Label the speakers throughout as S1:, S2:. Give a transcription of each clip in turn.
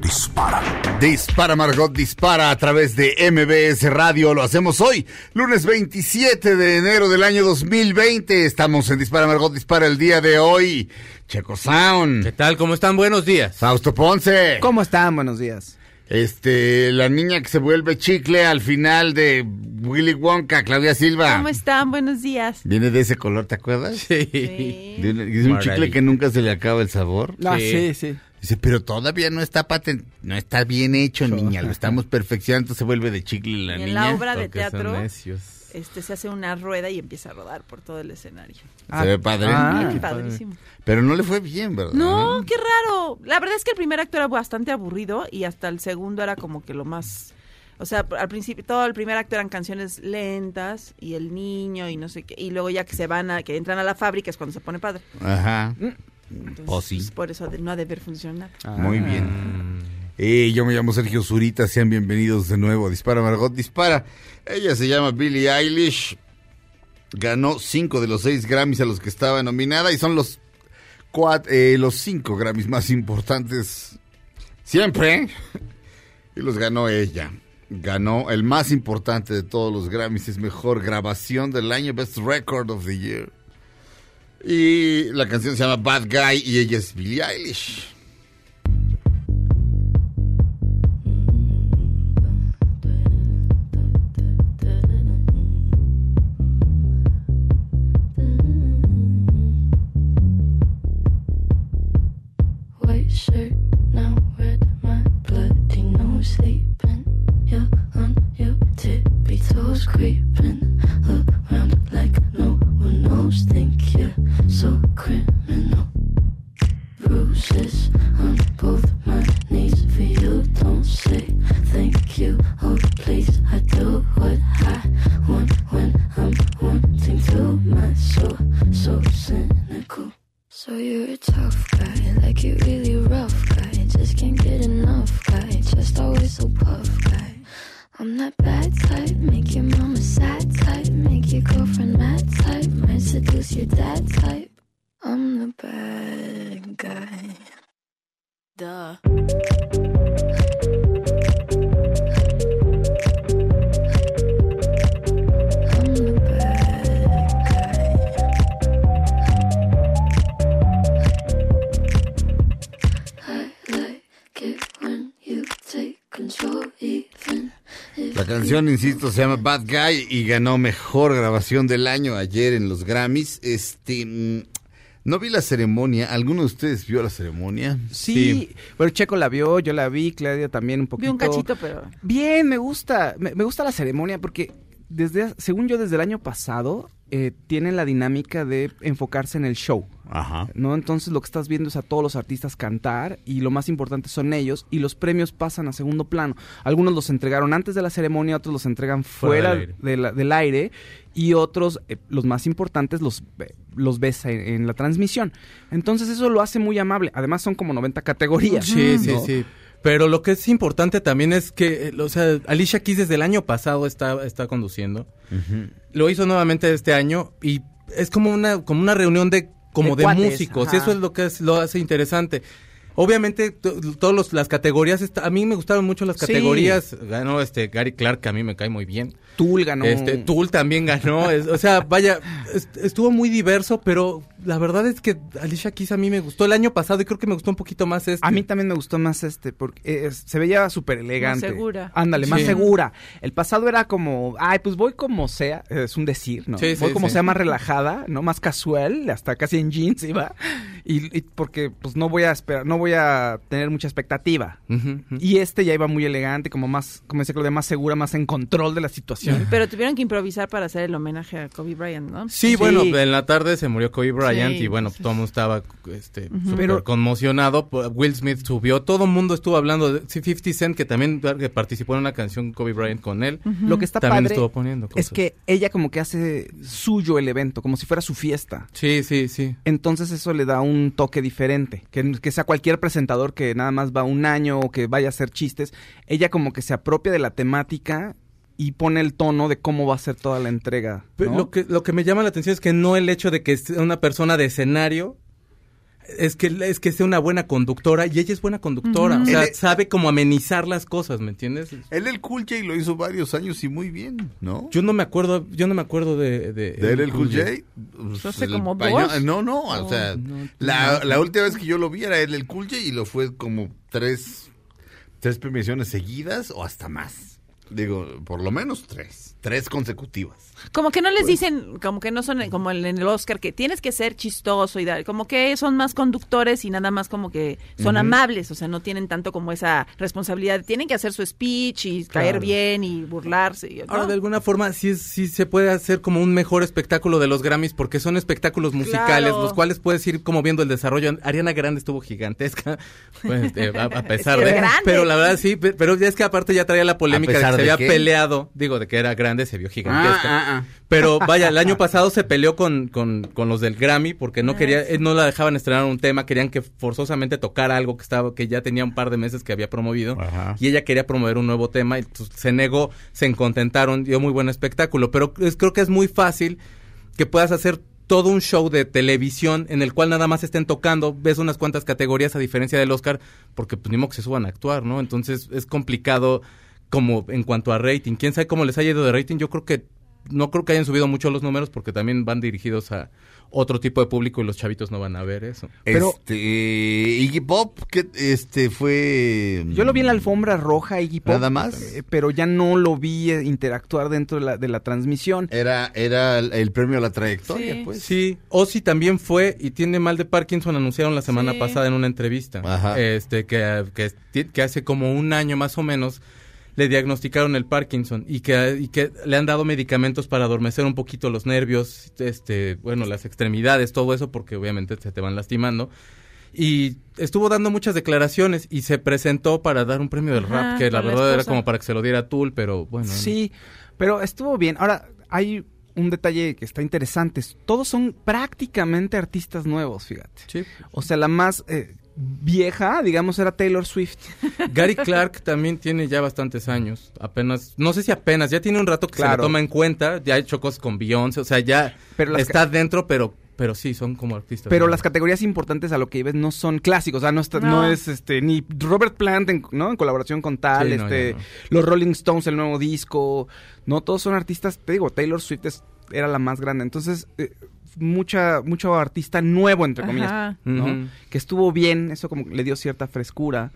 S1: dispara.
S2: Dispara Margot, dispara a través de MBS Radio. Lo hacemos hoy, lunes 27 de enero del año 2020. Estamos en Dispara Margot, dispara el día de hoy. Checo Sound.
S3: ¿Qué tal? ¿Cómo están? Buenos días.
S2: Fausto Ponce.
S4: ¿Cómo están? Buenos días.
S2: Este, la niña que se vuelve chicle al final de Willy Wonka, Claudia Silva.
S5: ¿Cómo están? Buenos días.
S2: Viene de ese color, ¿te acuerdas?
S3: Sí.
S5: Sí.
S2: De es un chicle que nunca se le acaba el sabor.
S4: Ah,
S3: Sí.
S4: sí, sí.
S2: Dice, pero todavía no está patent, no está bien hecho, niña, lo estamos perfeccionando, entonces se vuelve de chicle la
S5: Y en
S2: niña.
S5: la obra de teatro
S3: necios.
S5: este, se hace una rueda y empieza a rodar por todo el escenario.
S2: Se ve padre.
S4: Ah,
S5: Bien
S4: qué
S5: padrísimo.
S2: Pero no le fue bien, ¿verdad?
S5: No, qué raro. La verdad es que el primer acto era bastante aburrido y hasta el segundo era como que lo más... O sea, al principio, todo el primer acto eran canciones lentas y el niño y no sé qué. Y luego ya que se van a, que entran a la fábrica es cuando se pone padre.
S2: Ajá.
S5: Entonces,
S2: Pues sí.
S5: pues, por eso no ha de haber funcionado.
S2: Muy bien. Eh, yo me llamo Sergio Zurita, sean bienvenidos de nuevo. a Dispara Margot, dispara. Ella se llama Billie Eilish. Ganó cinco de los seis Grammys a los que estaba nominada y son los cuat- eh, los cinco Grammys más importantes siempre. Y los ganó ella. Ganó el más importante de todos los Grammys, es mejor grabación del año, Best Record of the Year. Y la canción se llama Bad Guy y ella es Billie Eilish. Canción, insisto, se llama Bad Guy y ganó mejor grabación del año ayer en los Grammys. Este, mm, no vi la ceremonia. ¿Alguno de ustedes vio la ceremonia?
S4: Sí. Bueno, Checo la vio, yo la vi, Claudia también un
S5: Vi
S4: poquito.
S5: un cachito, pero...
S4: Bien, me gusta, me, me gusta la ceremonia porque desde, según yo, desde el año pasado eh, tienen la dinámica de enfocarse en el show.
S2: Ajá.
S4: ¿no? Entonces lo que estás viendo es a todos los artistas cantar y lo más importante son ellos y los premios pasan a segundo plano. Algunos los entregaron antes de la ceremonia, otros los entregan
S3: Fuera
S4: fuera,
S3: del aire.
S4: de la- del aire y otros, eh, los más importantes, los, ve- los ves en, en la transmisión. Entonces eso lo hace muy amable. Además son como 90 categorías.
S3: Sí, sí, sí. Pero lo que es importante también es que, eh, o sea, Alicia Keys desde el año pasado está, está conduciendo. Lo hizo nuevamente este año y es como una, como una reunión de, como
S4: De
S3: de,
S4: cuates,
S3: músicos.
S4: ajá.
S3: Y eso es lo que es- lo hace interesante. Obviamente, todas las categorías, a mí me gustaron mucho las
S4: Sí.
S3: categorías. Ganó este Gary Clark, que a mí me cae muy bien.
S4: Tool ganó.
S3: Este, Tool también ganó. es- o sea, vaya, est- estuvo muy diverso, pero la verdad es que Alicia Keys a mí me gustó el año pasado y creo que me gustó un poquito más este.
S4: A mí también me gustó más este, porque eh, es- se veía súper elegante.
S5: Más segura.
S4: Ándale, más
S3: Sí.
S4: segura. El pasado era como, ay, pues voy como sea, es un decir, ¿no?
S3: Sí,
S4: voy
S3: sí,
S4: como
S3: sí.
S4: sea más relajada, ¿no? Más casual, hasta casi en jeans iba. Y, y porque pues no voy a esperar, no voy a tener mucha expectativa. Y este ya iba muy elegante, como más, como decía Claudia, más segura, más en control de la situación.
S5: Pero tuvieron que improvisar para hacer el homenaje a Kobe Bryant, ¿no?
S3: Sí,
S4: Sí.
S3: bueno, en la tarde se murió Kobe Bryant
S5: Sí,
S3: y bueno, todo el mundo estaba este, súper
S4: Pero-
S3: conmocionado. Will Smith subió, todo el mundo estuvo hablando de sí, 50 Cent, que también que participó en una canción Kobe Bryant con él.
S4: Lo que está
S3: También
S4: padre
S3: estuvo poniendo
S4: es que ella como que hace suyo el evento, como si fuera su fiesta.
S3: Sí, sí, sí.
S4: Entonces eso le da un toque diferente. Que, que sea cualquier presentador que nada más va un año o que vaya a hacer chistes, ella como que se apropia de la temática y pone el tono de cómo va a ser toda la entrega.
S3: Lo, que, lo que me llama la atención es que no el hecho de que sea una persona de escenario, es que, es que sea una buena conductora, y ella es buena conductora, o sea, sabe cómo amenizar las cosas, ¿me entiendes?
S2: Él el Cool J lo hizo varios años y muy bien, ¿no?
S3: Yo no me acuerdo, yo no me acuerdo de... ¿De,
S2: ¿De él el Cool J? Pues,
S5: Hace
S2: el
S5: como dos.
S2: No, no, o sea,
S3: no,
S2: la, la última vez que yo lo vi era él el Cool J y lo fue como tres, tres premiaciones seguidas o hasta más. Digo, por lo menos tres, tres consecutivas.
S5: Como que no
S2: Pues
S5: les dicen, como que no son como en el Oscar, que tienes que ser chistoso y dar, como que son más conductores y nada más como que son amables, o sea, no tienen tanto como esa responsabilidad. Tienen que hacer su speech y caer bien y burlarse. y- ¿no?
S3: Ahora, de alguna forma, sí, sí se puede hacer como un mejor espectáculo de los Grammys, porque son espectáculos musicales,
S5: Claro.
S3: los cuales puedes ir como viendo el desarrollo. Ariana Grande estuvo gigantesca, pues, eh, a, a pesar de...
S5: grande.
S3: Pero la verdad sí, pe- pero ya es que aparte ya traía la polémica de que se
S2: de
S3: había
S2: qué?
S3: peleado, digo, de que era grande, se vio gigantesca.
S4: Ah, ah,
S3: Pero vaya, el año pasado se peleó con, con, con los del Grammy porque no
S5: Ah,
S3: quería, eh, no la dejaban estrenar un tema, querían que forzosamente tocara algo que estaba, que ya tenía un par de meses que había promovido.
S2: Ajá.
S3: Y ella quería promover un nuevo tema y pues, se negó, se encontentaron, dio muy buen espectáculo. Pero es- creo que es muy fácil que puedas hacer todo un show de televisión en el cual nada más estén tocando, ves unas cuantas categorías a diferencia del Oscar, porque pues ni modo que se suban a actuar, ¿no? Entonces es complicado como en cuanto a rating. ¿Quién sabe cómo les ha ido de rating? Yo creo que no creo que hayan subido mucho los números porque también van dirigidos a otro tipo de público y los chavitos no van a ver eso.
S4: Pero-
S2: este, Iggy Pop, que este fue...
S4: Yo lo vi en la alfombra roja, Iggy Pop.
S2: ¿Nada más?
S4: eh, pero ya no lo vi eh, interactuar dentro de la, de la transmisión.
S2: Era, era el, el premio a la trayectoria,
S5: Sí.
S2: pues.
S3: Sí, Ozzy también fue y tiene mal de Parkinson, anunciaron la semana
S5: Sí.
S3: pasada en una entrevista.
S2: Ajá.
S3: Este, que, que, que hace como un año más o menos le diagnosticaron el Parkinson y que, y que le han dado medicamentos para adormecer un poquito los nervios, este, bueno, las extremidades, todo eso, porque obviamente se te van lastimando. Y estuvo dando muchas declaraciones y se presentó para dar un premio del
S5: Ajá,
S3: rap, que la verdad era como para que se lo diera Tool, pero bueno.
S4: Sí, pero estuvo bien. Ahora, hay un detalle que está interesante. Todos son prácticamente artistas nuevos, fíjate.
S3: Sí.
S4: O sea, la más eh, vieja, digamos, era Taylor Swift.
S3: Gary Clark también tiene ya bastantes años. Apenas, no sé si apenas, ya tiene un rato que se
S4: Claro.
S3: le toma en cuenta. Ya ha hecho cosas con Beyoncé, o sea, ya
S4: Pero
S3: está dentro, pero, pero sí, son como artistas.
S4: Pero
S3: ¿no?
S4: las categorías importantes a lo que ibas no son clásicos, o sea, no, está-
S5: No.
S4: no es este ni Robert Plant en, ¿no? en colaboración con tal,
S3: Sí,
S4: este los Rolling Stones el nuevo disco, no todos son artistas, te digo, Taylor Swift es- era la más grande, entonces eh, mucha mucho artista nuevo entre comillas,
S5: Ajá.
S4: ¿no?
S3: Ujú.
S4: Que estuvo bien, eso como que le dio cierta frescura.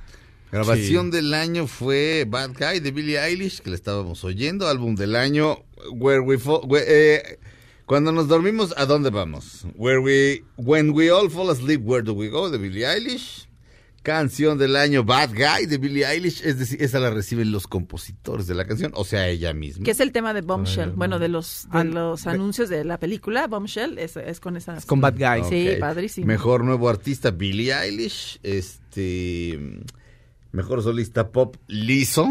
S2: Grabación del año fue Bad Guy de Billie Eilish, que le estábamos oyendo. Álbum del año, Where We Fall... eh, cuando nos dormimos, ¿a dónde vamos? Where we, When We All Fall Asleep, Where Do We Go de Billie Eilish. Canción del año Bad Guy de Billie Eilish, es decir, esa la reciben los compositores de la canción, o sea, ella misma.
S5: Que es el tema de Bombshell.
S3: Ay,
S5: Bueno,
S3: no.
S5: de los, de los anuncios de la película, Bombshell, es, es con esa.
S4: Es con Bad Guy.
S5: Sí, padrísimo.
S2: Mejor nuevo artista, Billie Eilish. Este. Mejor solista pop, Lizzo.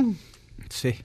S4: Sí.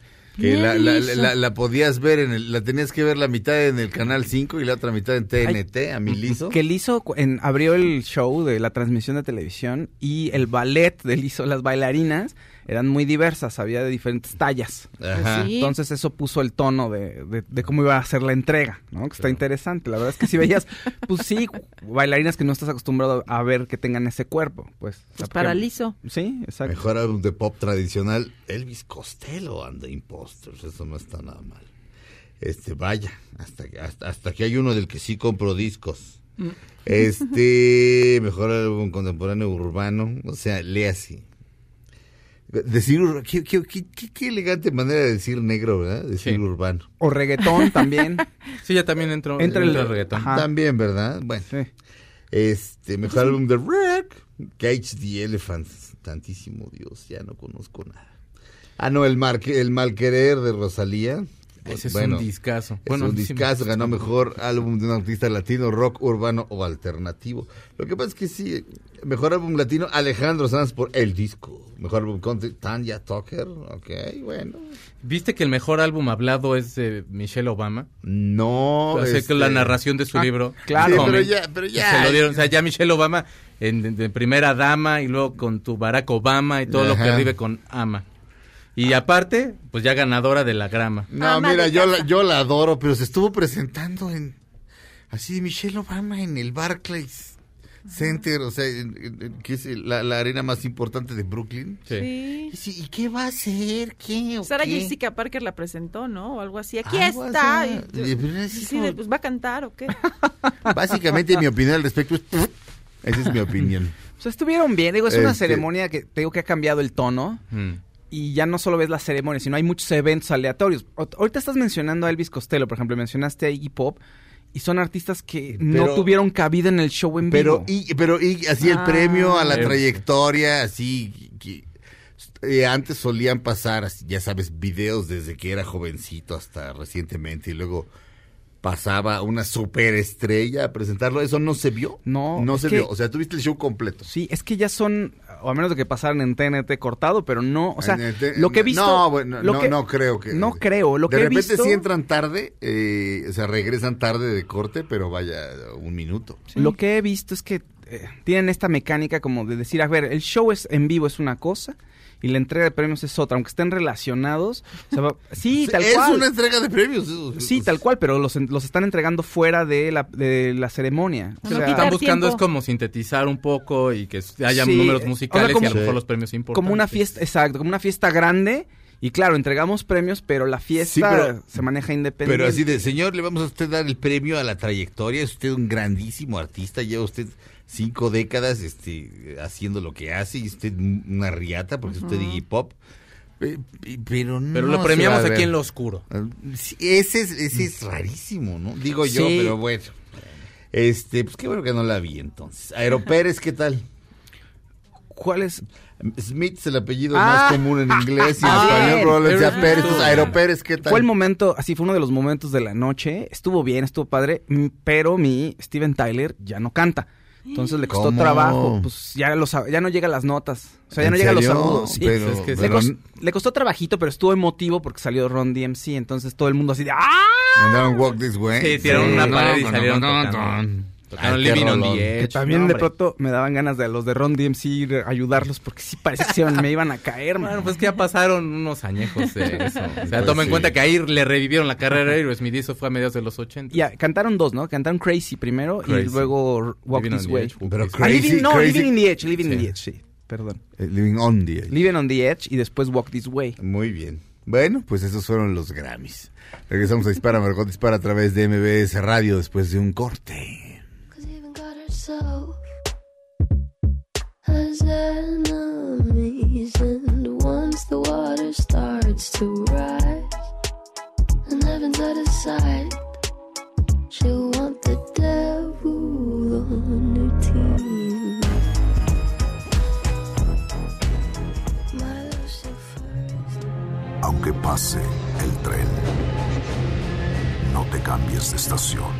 S2: Que la, la-
S5: Lizzo.
S2: la- la podías ver, en el- la tenías que ver la mitad en el canal 5 y la otra mitad en TNT, a mi Lizzo.
S4: Que cu- en, abrió el show de la transmisión de televisión y el ballet de él hizo, las bailarinas eran muy diversas, había de diferentes tallas.
S2: Ajá.
S5: Sí.
S4: Entonces eso puso el tono de, de- de cómo iba a ser la entrega, ¿no? Que está interesante. La verdad es que si veías, pues sí, bailarinas que no estás acostumbrado a ver que tengan ese cuerpo, pues.
S5: Pues
S4: porque-
S5: paralizo.
S4: Sí, exacto.
S2: Mejor álbum de pop tradicional, Elvis Costello and the Imposters. Eso no está nada mal. Este, vaya, hasta, que- hasta, hasta que hay uno del que sí compro discos. Este, mejor álbum contemporáneo urbano, o sea, lea así. Decir, qué, qué- qué- qué- elegante manera de decir negro, ¿verdad? Decir
S3: Sí.
S2: urbano.
S4: O reggaetón también.
S3: Sí, ya también entró,
S4: Entra el-
S3: entra el reggaetón.
S4: Ajá.
S2: También, ¿verdad? Bueno,
S4: Sí.
S2: Este, mejor álbum de Wreck, Cage the Elephants. Tantísimo Dios, ya no conozco nada. Ah, no, el, mar, el Malquerer de Rosalía.
S3: Ese es
S2: Bueno,
S3: un discazo.
S2: Es un discazo, ganó mejor álbum de un artista latino, rock, urbano o alternativo. Lo que pasa es que sí, mejor álbum latino, Alejandro Sanz por El Disco. Mejor álbum country, Tanya Tucker, ok, bueno.
S3: ¿Viste que el mejor álbum hablado es de Michelle Obama?
S2: No,
S3: O sea, que
S2: este,
S3: la narración de su
S4: Ah,
S3: libro.
S4: claro.
S2: Sí, pero ya, pero ya.
S3: Se lo dieron, o sea, ya Michelle Obama en, de primera dama y luego con tu Barack Obama y todo lo que
S2: Ajá.
S3: vive con ama. Y aparte, pues ya ganadora de la grama.
S2: No,
S5: Ama
S2: mira, yo la, yo la adoro, pero se estuvo presentando en, así, Michelle Obama en el Barclays Center, o sea, en- en- en- que es la, la arena más importante de Brooklyn.
S3: Sí.
S5: Sí.
S2: Y, sí, ¿y qué va a hacer? ¿Qué? o
S5: Sara
S2: qué?
S5: Jessica Parker la presentó, ¿no? O algo así. Aquí
S2: Algo
S5: está.
S2: así.
S5: Y- Sí,
S2: como-
S5: pues va a cantar o qué.
S2: Básicamente mi opinión al respecto es... Esa es mi opinión.
S4: O sea, estuvieron bien. Digo, es una
S2: Este-
S4: ceremonia que te digo que ha cambiado el tono.
S3: Mm.
S4: Y ya no solo ves la ceremonia, sino hay muchos eventos aleatorios. O- Ahorita estás mencionando a Elvis Costello, por ejemplo, mencionaste a Iggy Pop. Y son artistas que no tuvieron cabida en el show en
S2: Pero
S4: vivo.
S2: y, pero y así el
S5: Ah.
S2: premio a la
S3: Eh.
S2: trayectoria, así que, eh, antes solían pasar, ya sabes, videos desde que era jovencito hasta recientemente y luego pasaba una superestrella a presentarlo. Eso no se vio.
S4: No,
S2: no se
S4: que-
S2: vio. O sea, tuviste el show completo.
S4: Sí, es que ya son, o a menos de que pasaran en TNT cortado, pero no, o sea, lo que he visto...
S2: No, bueno,
S4: lo
S2: no,
S4: que-
S2: no creo que.
S4: No creo, lo
S2: de
S4: que he
S2: repente
S4: visto...
S2: sí entran tarde, eh, o sea, regresan tarde de corte, pero vaya, un minuto.
S4: Lo que he visto es que eh, tienen esta mecánica como de decir, a ver, el show es en vivo es una cosa y la entrega de premios es otra, aunque estén relacionados. o sea, sí, tal
S2: es
S4: cual.
S2: una entrega de premios. eso.
S4: Sí, tal cual, pero los, en- los están entregando fuera de la, de la ceremonia. O sea,
S3: Lo que están buscando
S5: tiempo.
S3: es como sintetizar un poco y que haya
S4: Sí,
S3: números
S4: o sea,
S3: musicales
S4: como-
S3: y a lo mejor
S2: Sí.
S3: los premios importantes.
S4: como una fiesta, exacto, como una fiesta grande. Y claro, entregamos premios, pero la fiesta
S2: Sí, pero-
S4: se maneja independiente.
S2: Pero así de, señor, le vamos a usted dar el premio a la trayectoria. Es usted un grandísimo artista. Lleva usted cinco décadas este, haciendo lo que hace y usted una riata porque es usted Pop. Eh, y- Pero,
S3: Pero
S2: no
S3: lo
S2: se
S3: premiamos aquí en lo oscuro.
S2: Sí, ese, es, ese es rarísimo, ¿no? Digo yo,
S4: Sí.
S2: pero bueno. Este, pues qué bueno que no la vi entonces. Aeropérez, ¿qué tal?
S4: ¿Cuál es?
S2: Smith es el apellido
S4: Ah.
S2: más común en inglés y en
S4: Ah,
S2: español probablemente sea
S3: Pero-
S2: Pérez. Entonces, Aeropérez, ¿qué tal?
S4: Fue el momento, así fue uno de los momentos de la noche. Estuvo bien, estuvo padre, pero mi Steven Tyler ya no canta. Entonces le costó
S2: ¿Cómo?
S4: trabajo, pues ya, los, ya no llega a las notas. O sea, ya
S2: ¿En
S4: no llega a los
S2: serio?
S4: agudos. Sí.
S2: Pero-
S3: Es que
S4: le,
S2: pero-
S4: cos- le costó trabajito, pero estuvo emotivo porque salió Ron DMC. Entonces todo el mundo así de ¡ah!
S2: Mandaron Walk This Way.
S3: Sí, tiraron una pared y
S2: no,
S3: salieron
S2: no, no,
S3: tocando.
S2: no.
S3: Tocaron
S2: Ay, qué
S3: Living on the
S4: Que
S3: Edge.
S4: también
S3: No,
S4: de pronto me daban ganas de los de Ron DMC ir a ayudarlos porque sí parecía que se iban- me iban a caer. man.
S3: Bueno, pues que ya pasaron unos añejos de eso. O sea,
S2: Pues
S3: toma en cuenta que ahí le revivieron la carrera a Aerosmith y eso fue a mediados de los 80.
S4: Y ah, cantaron dos, ¿no? Cantaron Crazy primero y luego Walk
S3: Living
S4: This Way.
S3: Edge.
S2: Pero
S4: Ah,
S2: Crazy,
S4: living, no,
S2: Crazy-
S4: Living in the Edge, Living in
S3: Sí.
S4: the Edge, sí, perdón.
S2: Eh, Living on the Edge.
S4: Living on the Edge y después Walk This Way.
S2: Muy bien. Bueno, pues esos fueron los Grammys. Regresamos a Dispara, Margot Dispara a través de MBS Radio después de un corte.
S6: God herself enemies, and once the water starts to rise, and heaven's out of sight, she'll want the devil on her team.
S1: Aunque pase el tren, no te cambies de estación.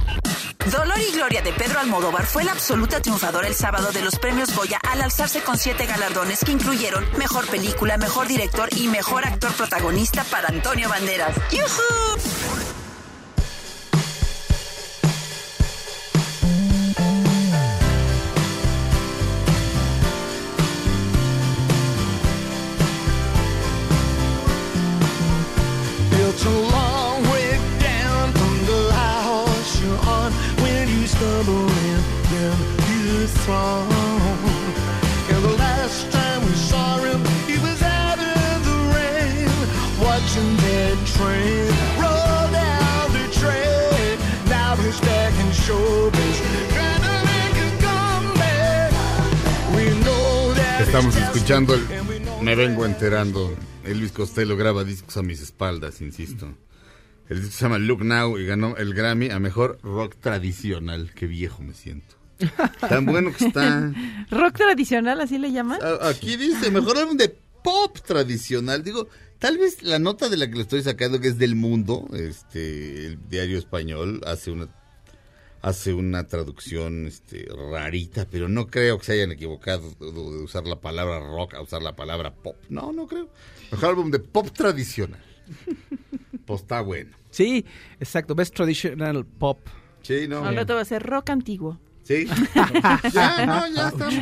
S7: Dolor y Gloria de Pedro Almodóvar fue la absoluta triunfadora el sábado de los premios Goya al alzarse con siete galardones que incluyeron Mejor Película, Mejor Director y Mejor Actor Protagonista para Antonio Banderas. ¡Yujú!
S2: Escuchando el... Me vengo enterando. Elvis Costello graba discos a mis espaldas, insisto. El disco se llama Look Now y ganó el Grammy a Mejor Rock Tradicional. Qué viejo me siento. Tan bueno que está.
S5: Rock tradicional, así le llaman.
S2: A- Aquí dice, mejor álbum de pop tradicional. Digo, tal vez la nota de la que lo estoy sacando, que es del mundo, este, el diario español, hace una hace una traducción este, rarita, pero no creo que se hayan equivocado de usar la palabra rock a usar la palabra pop. No, no creo. Mejor álbum de pop tradicional. Pues está bueno.
S4: Sí, exacto. Best Traditional Pop.
S2: Sí, no.
S5: Al rato va a ser rock antiguo.
S2: Sí. ya, no, ya estamos.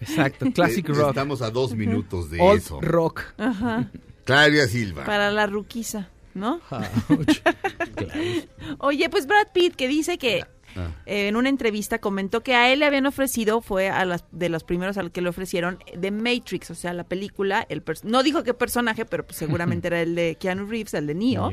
S4: Exacto. Classic
S2: Eh,
S4: Rock.
S2: Estamos a dos minutos de
S4: Old
S2: eso.
S4: Rock.
S5: Ajá.
S2: Claudia Silva.
S5: Para la ruquiza, ¿no? Oye, pues Brad Pitt que dice que
S2: Ah.
S5: eh, en una entrevista comentó que a él le habían ofrecido, fue a las de los primeros al que le ofrecieron, de Matrix, o sea, la película, el no dijo qué personaje, pero pues seguramente era el de Keanu Reeves, el de Neo.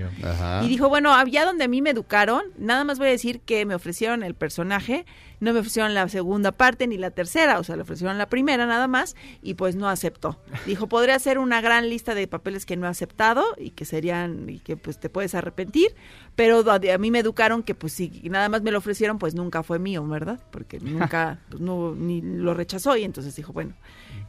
S5: Y dijo, bueno, había donde a mí me educaron, nada más voy a decir que me ofrecieron el personaje, no me ofrecieron la segunda parte ni la tercera, o sea, le ofrecieron la primera nada más y pues no aceptó. Dijo, podría ser una gran lista de papeles que no he aceptado y que serían, y que pues te puedes arrepentir, pero a, a mí me educaron que pues si nada más me lo ofrecieron, pues nunca fue mío, ¿verdad? Porque nunca, pues no, ni lo rechazó y entonces dijo, bueno.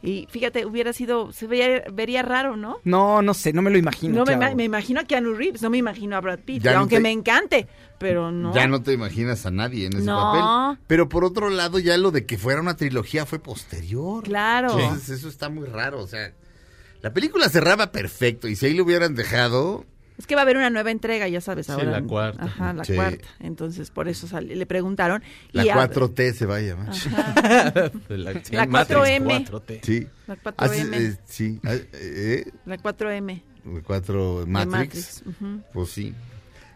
S5: Y fíjate, hubiera sido, se vería, vería raro, ¿no?
S4: No, no sé, no me lo imagino.
S5: No me, me imagino a Keanu Reeves, no me imagino a Brad Pitt,
S2: Ya no
S5: aunque
S2: te-
S5: me encante, pero no.
S2: Ya no te imaginas a nadie en ese
S5: No.
S2: papel. Pero por otro lado, ya lo de que fuera una trilogía fue posterior.
S5: Claro.
S2: Entonces, eso está muy raro. O sea, la película cerraba perfecto. Y si ahí lo hubieran dejado.
S5: Es que va a haber una nueva entrega, ya sabes,
S3: Sí,
S5: ahora.
S3: la cuarta.
S5: Ajá, la
S2: Sí.
S5: cuarta. Entonces, por eso sal- le preguntaron.
S2: La
S5: y a-
S2: 4T se va a llamar.
S3: La, sí,
S5: La
S3: Matrix
S5: 4M.
S3: 4T.
S2: Sí.
S5: La 4M.
S2: Así, eh, sí. Ah, eh,
S5: La 4M.
S2: eh, cuatro
S5: de
S2: Matrix.
S5: Matrix. ujú.
S2: Pues sí.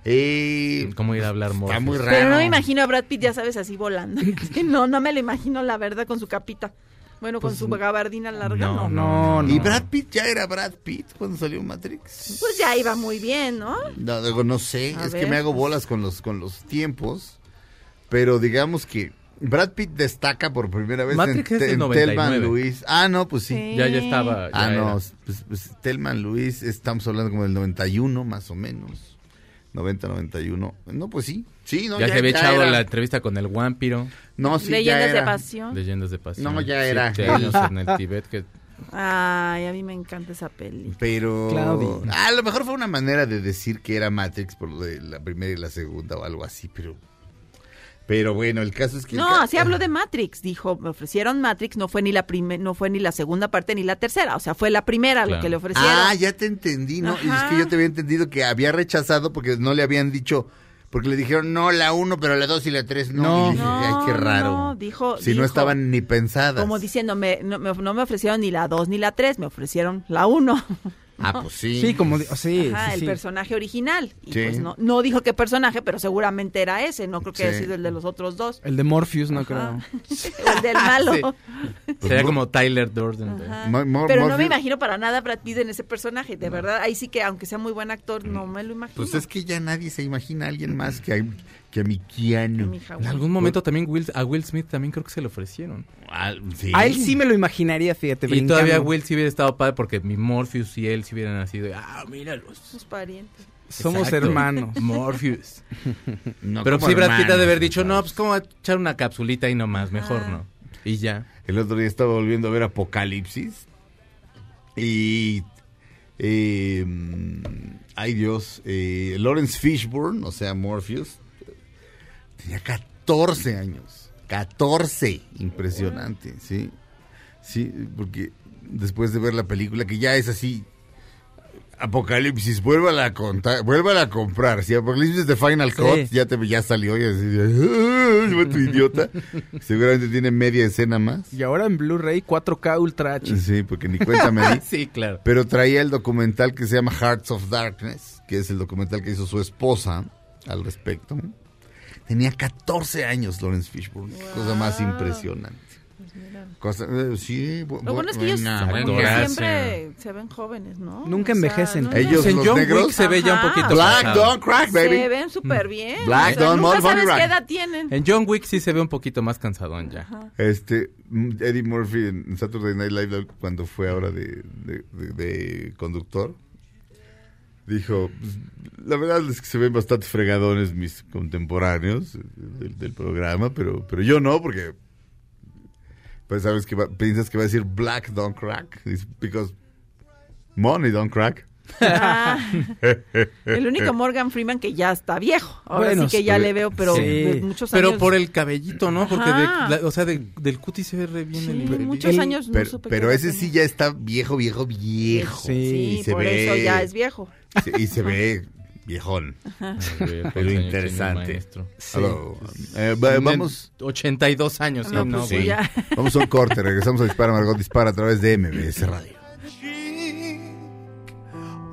S2: Eh,
S3: ¿Cómo ir a hablar
S2: está
S3: Morpheus?
S2: muy raro.
S5: Pero no me imagino a Brad Pitt, ya sabes, así volando. Sí, no, no me lo imagino, la verdad, con su capita. Bueno, con su gabardina larga, no.
S3: no,
S4: No, no.
S2: ¿Y Brad Pitt ya era Brad Pitt cuando salió Matrix?
S5: Pues ya iba muy bien, ¿no?
S2: No, digo, no sé,
S5: A
S2: es que
S5: ver,
S2: me hago
S5: pues.
S2: bolas con los con los tiempos, pero digamos que Brad Pitt destaca por primera vez
S3: Matrix
S2: en,
S3: es
S2: en
S3: 99.
S2: Telman Luis. Ah, no, pues sí.
S5: Sí.
S3: Ya, ya estaba. ya
S2: Ah, no,
S3: era.
S2: pues, pues, Telman Luis, estamos hablando como del 91 más o menos. 90, 91. No, pues sí. Sí, no,
S3: ya, se había echado
S2: era.
S3: la entrevista con el Vampiro,
S2: No, sí, ya
S5: Leyendas de
S2: era.
S5: pasión.
S3: Leyendas de Pasión.
S2: No, ya era.
S3: Siete años en el Tíbet, que
S5: Ay, a mí me encanta esa peli.
S2: Pero
S4: Claudia.
S2: A lo mejor fue una manera de decir que era Matrix por de la primera y la segunda o algo así, pero pero bueno, el caso es que
S5: No, así habló de Matrix. Dijo, me ofrecieron Matrix, no fue ni la prime- no fue ni la segunda parte ni la tercera, o sea, fue la primera lo
S3: Claro.
S5: que le ofrecieron.
S2: Ah, ya te entendí, ¿no? Y es
S5: Ajá.
S2: que yo te había entendido que había rechazado porque no le habían dicho, porque le dijeron, no, la uno, pero la dos y la tres no.
S4: No.
S2: Y dije,
S5: No,
S2: ay, qué
S5: no,
S2: raro.
S5: no, dijo-
S2: si
S5: dijo-
S2: no estaban ni pensadas.
S5: Como diciendo, me, no, me, no me ofrecieron ni la 2 ni la 3, me ofrecieron la 1.
S2: Ah, pues sí.
S4: Sí, como... sí,
S5: Ajá,
S4: sí,
S5: el
S4: sí.
S5: personaje original. Y
S2: Sí.
S5: pues no, no dijo qué personaje, pero seguramente era ese. No creo que haya sido el de los otros dos.
S4: El de Morpheus, no
S5: Ajá.
S4: creo.
S5: el del malo.
S3: Sí. sería como Tyler Durden.
S5: Pero no me imagino para nada Brad Pitt en ese personaje. De verdad, ahí sí que, aunque sea muy buen actor, no me lo imagino.
S2: Pues es que ya nadie se imagina a alguien más que a, que a mi Keanu.
S3: En algún momento también Will, a Will Smith también creo que se le ofrecieron.
S2: Ah, sí.
S4: A él sí me lo imaginaría, fíjate.
S3: Y
S4: brincando.
S3: todavía Will sí hubiera estado padre porque mi Morpheus y él sí hubieran nacido. Ah, míralos.
S5: Sus parientes.
S4: Somos
S3: Exacto.
S4: hermanos.
S3: Morpheus.
S2: No,
S3: Pero
S2: como
S3: sí, Brad Pitt ha de haber dicho, no, pues cómo echar una capsulita y nomás, mejor no. Y ya.
S2: El otro día estaba volviendo a ver Apocalipsis. Y. eh, ay Dios. eh, Lawrence Fishburne, o sea, Morpheus. Tenía 14 años. 14. Impresionante, sí. Sí, porque después de ver la película, que ya es así. Apocalipsis, vuélvala a contar, vuélvala a comprar. Si Apocalipsis de Final
S4: Sí.
S2: Cut ya te ya salió y así, "Ay, tu idiota. Seguramente tiene media escena más.
S4: Y ahora en Blu-ray 4K Ultra H.
S2: Sí, porque ni cuenta me di.
S3: Sí, claro.
S2: Pero traía el documental que se llama Hearts of Darkness, que es el documental que hizo su esposa al respecto. Tenía 14 años Lawrence Fishburne, cosa más impresionante. Cosa- eh, sí, bu-
S5: Lo bueno es que ellos siempre se ven jóvenes, ¿no?
S4: Nunca
S5: O sea,
S4: envejecen.
S2: Ellos,
S3: en
S2: los
S3: John
S2: negros.
S3: Wick se ve ya un
S5: Ajá.
S3: poquito
S2: Black
S3: pasado.
S2: Don't Crack, baby.
S5: Se ven súper bien.
S2: Black
S5: o sea,
S2: don't
S5: nunca sabes qué edad tienen.
S3: En John Wick sí se ve un poquito más cansadón ya.
S2: Este, mm, Eddie Murphy en Saturday Night Live, cuando fue ahora de, de- de- de conductor, dijo, "Pues, la verdad es que se ven bastante fregadones mis contemporáneos del, del programa, pero, pero yo no, porque pues sabes que va- piensas que va a decir black don't crack, It's because money don't crack.
S5: Ah, el único Morgan Freeman que ya está viejo. Ahora
S4: Bueno,
S5: sí que ya
S2: sí.
S5: le veo, pero
S4: Sí.
S5: de muchos
S3: Pero
S5: años.
S3: por el cabellito, ¿no? Porque, de- la- o sea, de- del cutis se ve re bien
S5: Sí,
S3: el
S5: muchos
S4: El-
S5: años no
S2: Pero,
S5: supe
S2: pero ese sí ya está viejo, viejo, viejo.
S4: Sí.
S5: Sí,
S2: se
S5: por
S2: ve.
S5: eso ya es viejo.
S2: Sí, y se ve viejón. Pero interesante. Hello. Eh, va- vamos,
S3: 82 años, sí,
S5: No,
S3: no,
S5: pues
S3: güey.
S5: sí, ya.
S2: vamos a un corte. Regresamos a Dispara Margot Dispara a través de MBS Radio.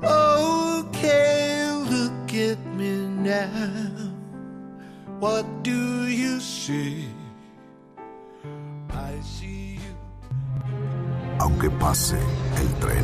S8: Okay, look at me now. What do you see? I see you.
S1: Aunque pase el tren,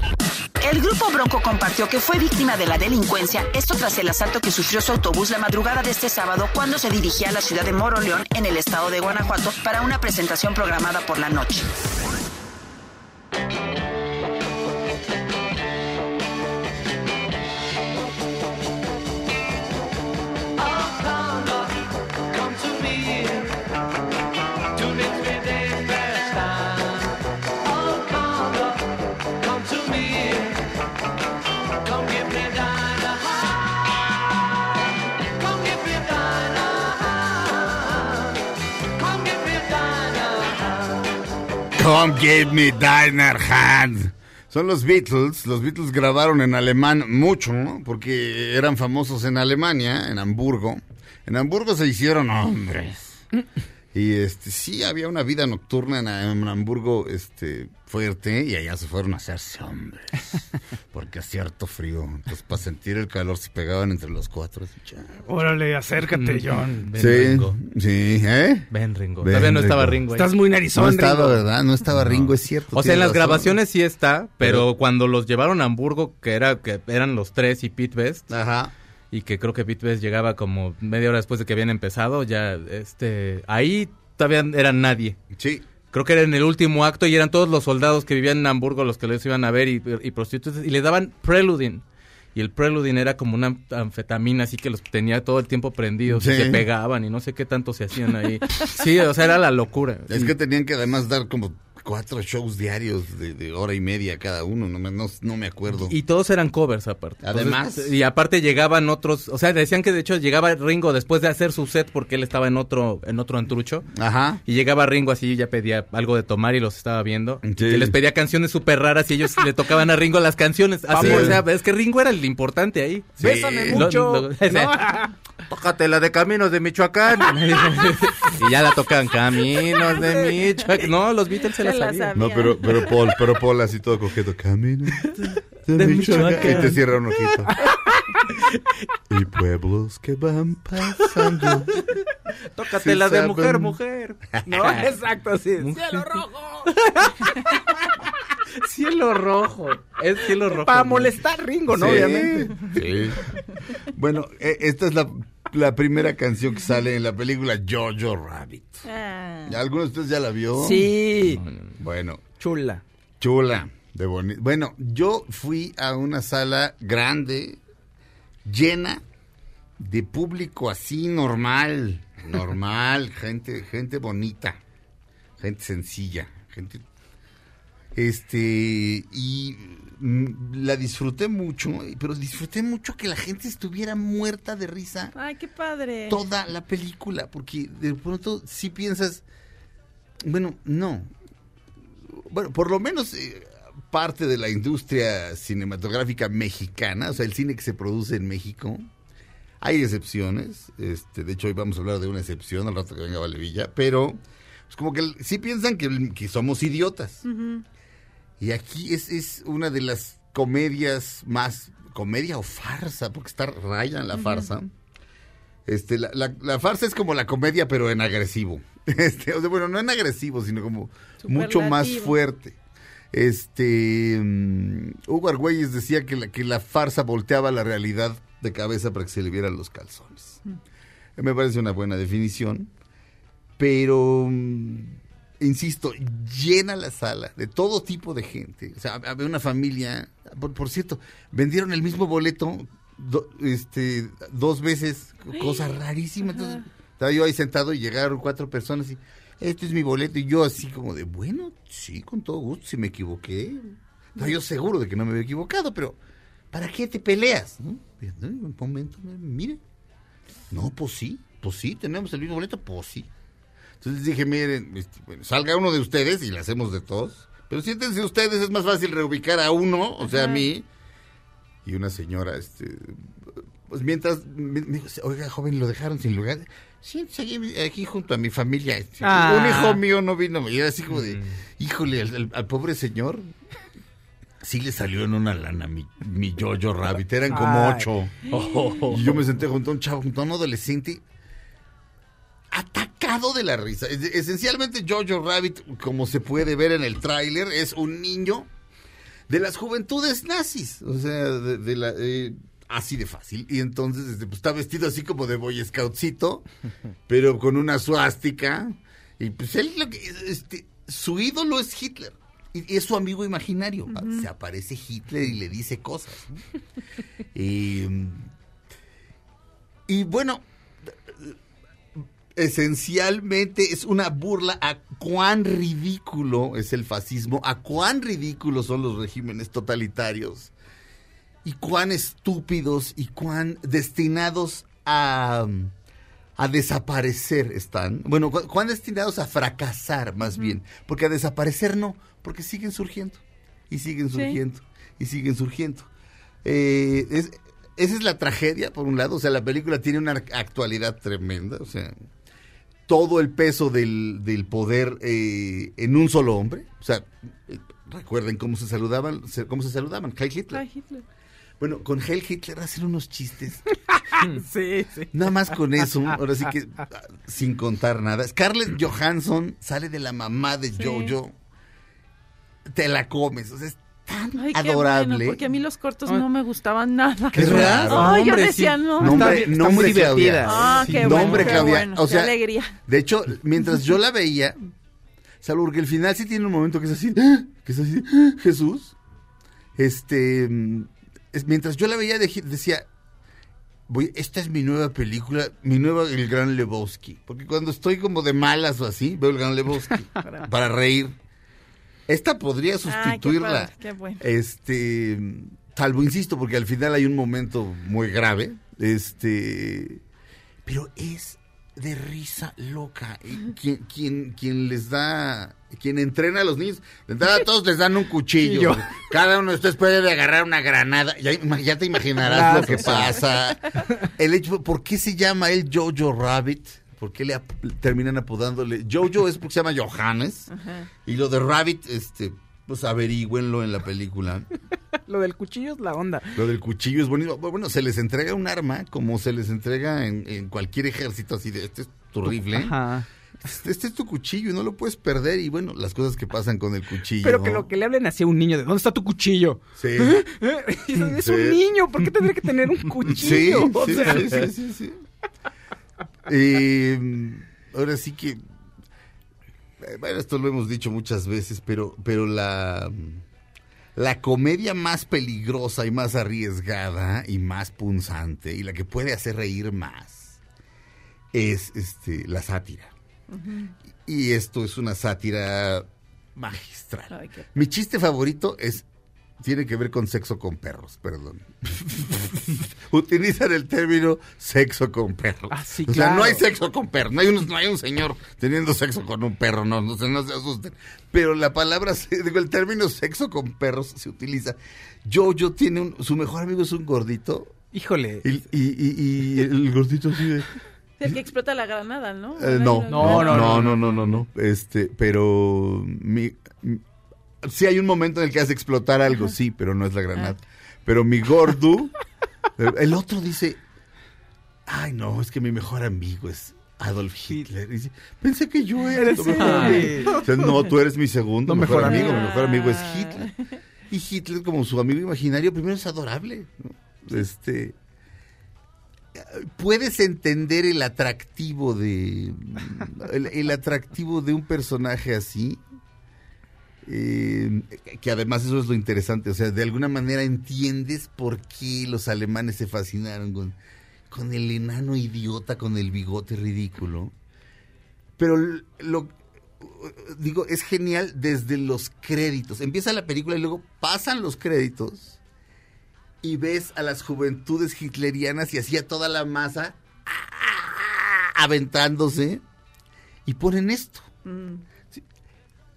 S7: El grupo Bronco compartió que fue víctima de la delincuencia, esto tras el asalto que sufrió su autobús la madrugada de este sábado cuando se dirigía a la ciudad de Moroleón, en el estado de Guanajuato, para una presentación programada por la noche.
S8: Come give me
S2: diner hand. Son los Beatles. Los Beatles grabaron en alemán mucho, ¿no? Porque eran famosos en Alemania, en Hamburgo. En Hamburgo se hicieron hombres. Y este sí había una vida nocturna en Hamburgo este fuerte y allá se fueron a hacerse hombres. Porque hacía harto frío. Entonces para sentir el calor se pegaban entre los cuatro. así.
S4: Órale, acércate, John.
S3: Ven,
S2: Sí,
S3: Ringo.
S2: sí, ¿eh?
S3: Ven, Ringo.
S2: Ven,
S3: Todavía no estaba
S2: Ringo.
S3: Ahí.
S4: Estás muy narizón,
S2: No estaba,
S4: Ringo.
S2: ¿verdad? No estaba Ringo, es cierto.
S3: O sea, en las
S2: razón.
S3: grabaciones sí está, pero,
S2: Pero-
S3: cuando los llevaron a Hamburgo, que era que eran los tres y Pete Best,
S2: Ajá.
S3: y que creo que Pete Best llegaba como media hora después de que habían empezado, ya este ahí todavía eran nadie.
S2: Sí.
S3: Creo que era en el último acto y eran todos los soldados que vivían en Hamburgo los que les iban a ver y, y prostitutas y le daban preluding. Y el preluding era como una anfetamina así que los tenía todo el tiempo prendidos y se pegaban y no sé qué tanto se hacían ahí. Sí, o sea, era la locura.
S2: Es
S3: Y-
S2: que tenían que además dar como cuatro shows diarios de, de hora y media cada uno, no me, no, no me acuerdo.
S3: Y todos eran covers aparte.
S2: Además.
S3: Entonces, y aparte llegaban otros, o sea, decían que de hecho llegaba Ringo después de hacer su set porque él estaba en otro en otro antrucho.
S2: Ajá.
S3: Y llegaba Ringo así, ya pedía algo de tomar y los estaba viendo.
S2: Sí.
S3: Que les pedía canciones súper raras y ellos le tocaban a Ringo las canciones. Así,
S2: Sí.
S3: o sea, es que Ringo era el importante ahí.
S2: Sí.
S4: Bésame
S3: Lo-
S4: mucho.
S3: lo- Tócate la de Caminos de Michoacán. y ya la tocan Caminos de Michoacán. No, los Beatles se la
S5: Se la
S3: sabían.
S5: sabían.
S2: No, pero, pero Paul, pero Paul así todo coqueto, camina de Michoacán. Y te cierra un ojito. y pueblos que van pasando.
S3: Tócate la de
S2: saben.
S3: mujer, mujer.
S4: No, exacto, sí.
S3: Cielo rojo. cielo rojo. Es cielo rojo.
S4: Para molestar a Ringo, ¿no?
S2: Sí,
S4: Obviamente.
S2: sí. Bueno, eh, esta es la, la primera canción que sale en la película Jojo Rabbit.
S5: Ah.
S2: ¿Alguno de ustedes ya la vio?
S4: Sí.
S2: Bueno,
S4: Chula.
S2: chula, de bonito. Bueno, yo fui a una sala grande, llena de público así normal, normal, gente, gente bonita, gente sencilla, gente, este, y mm, la disfruté mucho, pero disfruté mucho que la gente estuviera muerta de risa
S5: Ay, qué padre.
S2: toda la película, porque de pronto sí piensas, bueno, no. bueno, por lo menos eh, parte de la industria cinematográfica mexicana, o sea, el cine que se produce en México, hay excepciones, este, de hecho hoy vamos a hablar de una excepción al rato que venga Valevilla, pero es como que sí piensan que, que somos idiotas. Y aquí es, es una de las comedias más, comedia o farsa, porque está raya en la farsa. Este, la, la- la farsa es como la comedia, pero en agresivo. Este, o sea, bueno, no en agresivo, sino como mucho más fuerte. Este, mm, Hugo Argüelles decía que la, que la farsa volteaba la realidad de cabeza para que se le vieran los calzones. Me parece una buena definición, pero mm, insisto, llena la sala de todo tipo de gente. O sea, había una familia, por, por cierto, vendieron el mismo boleto do- este, dos veces, cosa rarísima. Entonces, estaba yo ahí sentado y llegaron cuatro personas y, este es mi boleto. Y yo así como de, bueno, sí, con todo gusto, si me equivoqué. Estaba yo seguro de que no me había equivocado, pero ¿para qué te peleas? "No, Un momento, mire. No, pues sí, pues sí, tenemos el mismo boleto, pues sí. Entonces dije, miren, este, salga uno de ustedes y le hacemos de todos. Pero siéntense ustedes, es más fácil reubicar a uno, o sea, a mí. Y una señora, este, pues mientras, me, me dijo, oiga, joven, lo dejaron sin lugar. Siéntese aquí, aquí junto a mi familia. Este,
S4: Ah.
S2: Un hijo mío no vino. Y era así como de, híjole, al, al- al pobre señor, sí le salió en una lana mi, mi Jojo Rabbit. Eran como
S4: Ay.
S2: ocho. Y yo me senté junto a un chavo, junto a un adolescente atacado de la risa. Es- Esencialmente Jojo Rabbit, como se puede ver en el tráiler, es un niño de las juventudes nazis. O sea, de, de la... eh, así de fácil. Y entonces este, pues, está vestido así como de Boy Scoutcito, pero con una suástica. Y pues él, lo que, este, su ídolo es Hitler. Y es su amigo imaginario. Se aparece Hitler y le dice cosas. y, y bueno, esencialmente es una burla a cuán ridículo es el fascismo, a cuán ridículos son los regímenes totalitarios y cuán estúpidos y cuán destinados a, a desaparecer están. Bueno, cu- cuán destinados a fracasar más bien, porque a desaparecer no, porque siguen surgiendo y siguen
S5: Sí.
S2: surgiendo y siguen surgiendo. Eh, es- esa es la tragedia, por un lado. O sea, la película tiene una actualidad tremenda. O sea, todo el peso del, del poder eh, en un solo hombre. O sea, eh, recuerden cómo se saludaban, se- cómo se saludaban, Heil Hitler. Bueno, con Heil Hitler hacen unos chistes.
S4: Sí, sí.
S2: Nada más con eso, ahora sí que sin contar nada. Scarlett Johansson sale de la mamá de
S5: Sí.
S2: Jojo. Te la comes, o sea, es tan
S5: Ay, qué
S2: adorable.
S5: bueno, porque a mí los cortos
S4: Ay.
S5: no me gustaban nada.
S2: Qué raro.
S5: Ay, yo decía
S4: sí.
S5: no.
S2: No, hombre,
S4: Está-
S2: no,
S4: está
S2: Claudia.
S5: Ah, qué
S2: No,
S5: bueno,
S2: hombre,
S5: qué
S2: Claudia.
S5: bueno,
S2: O
S5: qué
S2: sea,
S5: alegría.
S2: De hecho, mientras yo la veía, salvo porque el final sí tiene un momento que es así, ¡ah! que es así, ¡ah! Jesús. Este, mm, es- mientras yo la veía de- decía, voy, esta es mi nueva película, mi nueva El Gran Lebowski, porque cuando estoy como de malas o así, veo El Gran Lebowski para reír. Esta podría
S5: qué
S2: sustituirla.
S5: padre, qué bueno.
S2: Este, salvo insisto, porque al final hay un momento muy grave. Este, pero es de risa loca. Quien, quien, quien les da, quien entrena a los niños, de entrada a todos les dan un cuchillo. Cada uno de ustedes puede agarrar una granada. Ya, te imaginarás lo que pasa. El hecho, ¿por qué se llama él Jojo Rabbit? ¿Por qué le ap- terminan apodándole? Jojo es porque se llama Johannes. Y lo de Rabbit, este, pues averigüenlo en la película.
S4: Lo del cuchillo es la onda.
S2: Lo del cuchillo es bonito. Bueno, se les entrega un arma como se les entrega en, en cualquier ejército así de este es tu rifle.
S4: Ajá.
S2: Este, este es tu cuchillo y no lo puedes perder. Y bueno, las cosas que pasan con el cuchillo.
S4: Pero que lo que le hablen así a un niño de ¿dónde está tu cuchillo?
S2: Sí.
S4: ¿Eh? Es
S2: Sí.
S4: un niño, ¿por qué tendría que tener un
S2: Sí,
S4: cuchillo? O
S2: sí,
S4: sea,
S2: sí, sí, sí, sí. Eh, ahora sí que. eh, Bueno, esto lo hemos dicho muchas veces, pero, pero la. La comedia más peligrosa y más arriesgada y más punzante y la que puede hacer reír más es este la sátira. Y esto es una sátira magistral.
S5: Ay,
S2: Mi chiste favorito es tiene que ver con sexo con perros, perdón. Utilizan el término sexo con perros.
S4: Ah, sí,
S2: o sea, no hay sexo con perros. No hay, un, no hay un señor teniendo sexo con un perro, no, no, se- no se asusten. Pero la palabra, se- digo, el término sexo con perros se utiliza. Jojo tiene un, su mejor amigo es un gordito.
S4: Híjole.
S2: Y, y- y- y el gordito así de...
S5: El que explota la granada, ¿no?
S2: Eh, no,
S4: No, no,
S2: no,
S4: no,
S2: no, no, no, no. Este, pero mi- sí hay un momento en el que hace explotar algo, sí, pero no es la granada. Pero mi gordo, el- el otro dice, ay no, es que mi mejor amigo es Adolf Hitler. Y dice, Pensé que yo era
S4: Eres
S2: tu mejor
S4: él.
S2: amigo. O sea, no, tú eres mi segundo
S4: No,
S2: mejor,
S4: mejor
S2: amigo.
S4: amigo.
S2: Mi mejor amigo es Hitler. Y Hitler, como su amigo imaginario, primero es adorable. ¿no? Este puedes entender el atractivo de el, el atractivo de un personaje así eh, que además eso es lo interesante o sea de alguna manera entiendes por qué los alemanes se fascinaron con, con el enano idiota con el bigote ridículo pero lo digo es genial desde los créditos empieza la película y luego pasan los créditos y ves a las juventudes hitlerianas y así a toda la masa ¡ah! aventándose y ponen esto. Sí.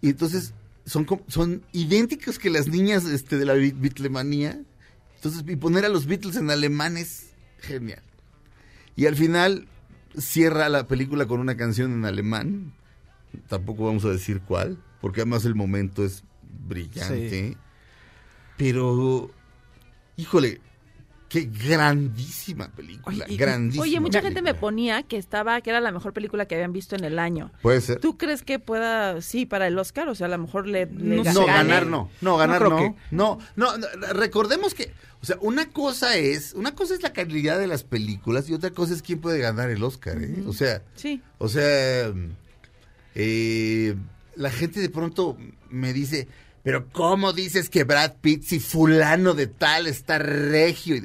S2: Y entonces son, son idénticos que las niñas este, de la Beat- Beatlemanía. Entonces, y poner a los Beatles en alemán es genial. Y al final cierra la película con una canción en alemán. Tampoco vamos a decir cuál, porque además el momento es brillante. Pero, híjole, qué grandísima película,
S5: Oye,
S2: grandísima.
S5: Oye, mucha gente me ponía que estaba, que era la mejor película que habían visto en el año.
S2: Puede ser.
S5: ¿Tú crees que pueda, sí, para el Oscar? O sea, a lo mejor le, le
S2: No,
S5: gane.
S2: ganar no. No, ganar
S4: creo
S2: no.
S4: que-
S2: No, no, no, recordemos que, o sea, una cosa es, una cosa es la calidad de las películas y otra cosa es quién puede ganar el Oscar, ¿eh? O sea,
S5: Sí.
S2: o sea, eh, la gente de pronto me dice, pero ¿cómo dices que Brad Pitt si fulano de tal está regio?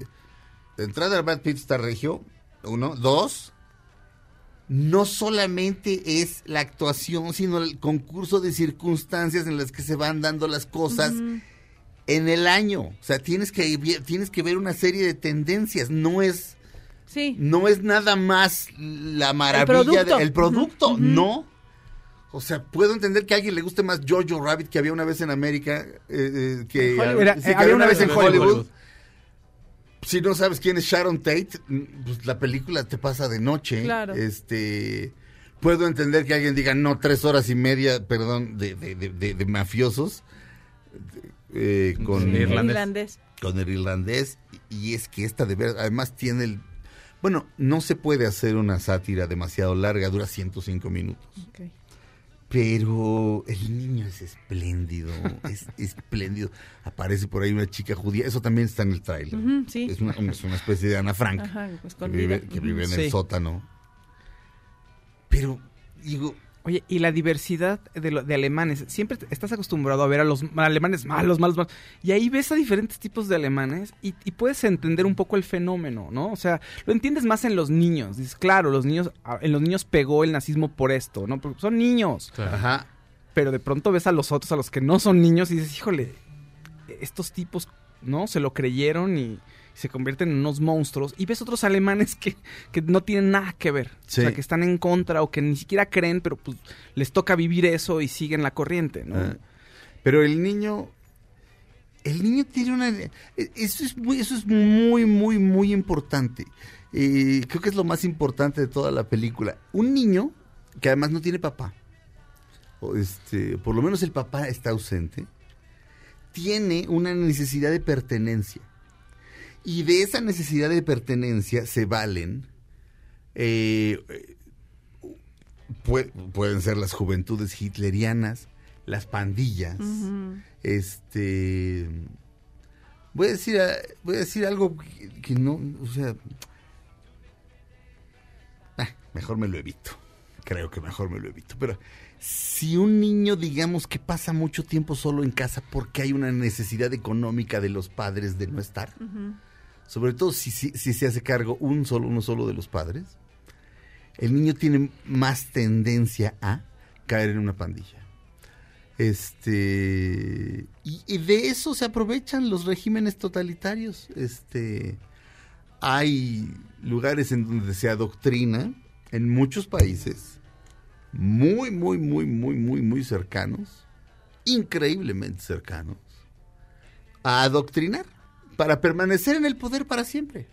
S2: De entrada Brad Pitt está regio, uno, dos, no solamente es la actuación, sino el concurso de circunstancias en las que se van dando las cosas en el año. O sea, tienes que, tienes que ver una serie de tendencias, no es
S5: Sí.
S2: no es nada más la maravilla
S5: producto.
S2: del producto, no. O sea, puedo entender que a alguien le guste más Jojo Rabbit que había una vez en América, eh, eh, que,
S4: En Hollywood. Era-
S2: sí,
S4: eh,
S2: que
S4: había una vez en Hollywood.
S2: Si no sabes quién es Sharon Tate, mm, pues la película te pasa de noche.
S5: Claro.
S2: Este, puedo entender que alguien diga no tres horas y media, perdón, de, de, de- de- de mafiosos eh, con
S3: Sí, irlandés.
S5: Irlandés.
S2: con el irlandés y es que esta de verdad además tiene el bueno no se puede hacer una sátira demasiado larga dura 105 minutos
S5: Ok.
S2: Pero el niño es espléndido es espléndido. Aparece por ahí una chica judía eso también está en el tráiler.
S5: Sí.
S2: es, una, es una especie de Ana Frank
S5: Ajá,
S2: que vive, que vive en el sótano. Pero digo
S4: Oye, y la diversidad de, lo- de alemanes. Siempre estás acostumbrado a ver a los alemanes malos, malos, malos. Y ahí ves a diferentes tipos de alemanes y, y puedes entender un poco el fenómeno, ¿no? O sea, lo entiendes más en los niños. Dices, claro, los niños, a- en los niños pegó el nazismo por esto, ¿no? Porque son niños.
S2: ajá
S4: Pero de pronto ves a los otros, a los que no son niños, y dices, híjole, estos tipos, ¿no? Se lo creyeron y se convierten en unos monstruos. Y ves otros alemanes que, que no tienen nada que ver.
S2: Sí.
S4: O sea, que están en contra o que ni siquiera creen, pero pues les toca vivir eso y siguen la corriente, ¿no?
S2: Ah. Pero el niño, el niño tiene una, e- eso es muy, eso es muy, muy, muy importante. Eh, creo que es lo más importante de toda la película. Un niño que además no tiene papá, o este, por lo menos el papá está ausente, tiene una necesidad de pertenencia. Y de esa necesidad de pertenencia se valen eh, Pue- pueden ser las juventudes hitlerianas, las pandillas. Este. Voy a decir, voy a decir algo que, que no, o sea. ah, mejor me lo evito. Creo que mejor me lo evito. Pero si un niño, digamos, que pasa mucho tiempo solo en casa porque hay una necesidad económica de los padres de no estar, sobre todo si, si, si se hace cargo un solo, uno solo de los padres, el niño tiene más tendencia a caer en una pandilla. Este y, y de eso se aprovechan los regímenes totalitarios. Este hay lugares en donde se adoctrina en muchos países muy, muy, muy, muy, muy, muy cercanos, increíblemente cercanos, a adoctrinar para permanecer en el poder para siempre.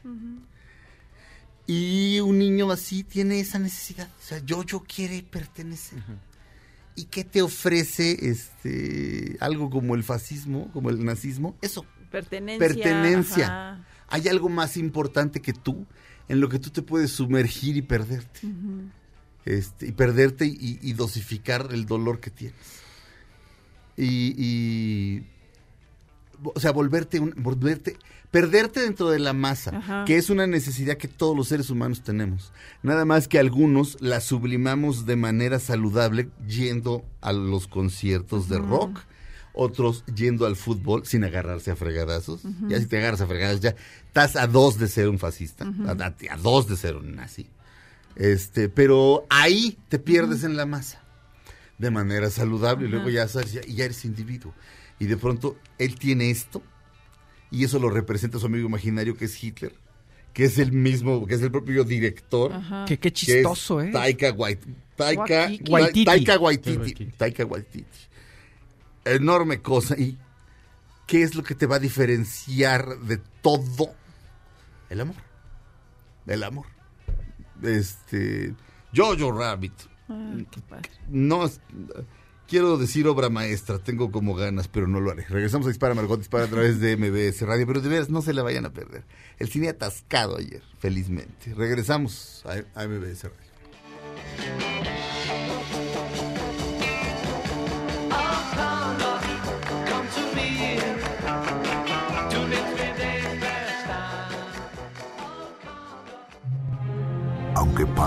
S2: Y un niño así tiene esa necesidad. O sea, yo, yo quiere pertenecer. ¿Y qué te ofrece este algo como el fascismo, como el nazismo? Eso,
S5: Pertenencia.
S2: pertenencia.
S5: ajá.
S2: Hay algo más importante que tú en lo que tú te puedes sumergir y perderte. Este, y perderte y, y dosificar el dolor que tienes. Y, y- o sea, volverte, un, volverte, perderte dentro de la masa,
S5: Ajá.
S2: que es una necesidad que todos los seres humanos tenemos. Nada más que algunos la sublimamos de manera saludable yendo a los conciertos de rock, otros yendo al fútbol sin agarrarse a fregadazos. Ya si te agarras a fregadazos, ya estás a dos de ser un fascista, a, a- a dos de ser un nazi. Este, pero ahí te pierdes en la masa de manera saludable y luego ya sabes, ya, ya eres individuo. Y de pronto él tiene esto y eso lo representa su amigo imaginario que es Hitler, que es el mismo, que es el propio director.
S5: Ajá.
S4: Que qué
S2: que es
S4: chistoso, ¿eh?
S2: Taika Wait- Taika
S5: Waititi.
S4: Waititi.
S2: Taika Waititi.
S3: Waititi.
S2: Taika Waititi. Enorme cosa. ¿Y qué es lo que te va a diferenciar de todo? El amor. El amor. Este. Jojo Rabbit.
S5: Ay, qué padre.
S2: No es- quiero decir obra maestra, tengo como ganas, pero no lo haré. Regresamos a Dispara Margot Dispara a través de MBS Radio, pero de veras no se la vayan a perder. El cine atascado ayer, felizmente. Regresamos a, a MBS Radio.
S8: Come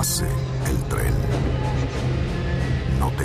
S8: to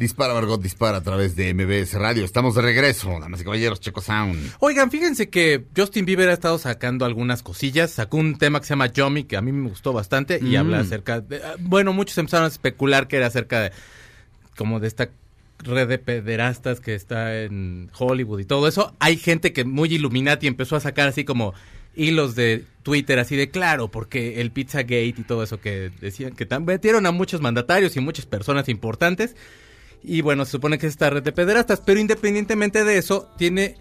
S2: Dispara Margot Dispara a través de MBS Radio. Estamos de regreso, damas y caballeros, Checo Sound.
S3: Oigan, fíjense que Justin Bieber ha estado sacando algunas cosillas. Sacó un tema que se llama Yomi, que a mí me gustó bastante, y
S2: Mm.
S3: habla acerca de... ah, Bueno, muchos empezaron a especular que era acerca de... como de esta red de pederastas que está en Hollywood y todo eso. Hay gente que muy Illuminati empezó a sacar así como hilos de Twitter así de claro, porque el Pizzagate y todo eso que decían que metieron a muchos mandatarios y muchas personas importantes. Y bueno, se supone que es esta red de pederastas, pero independientemente de eso, tiene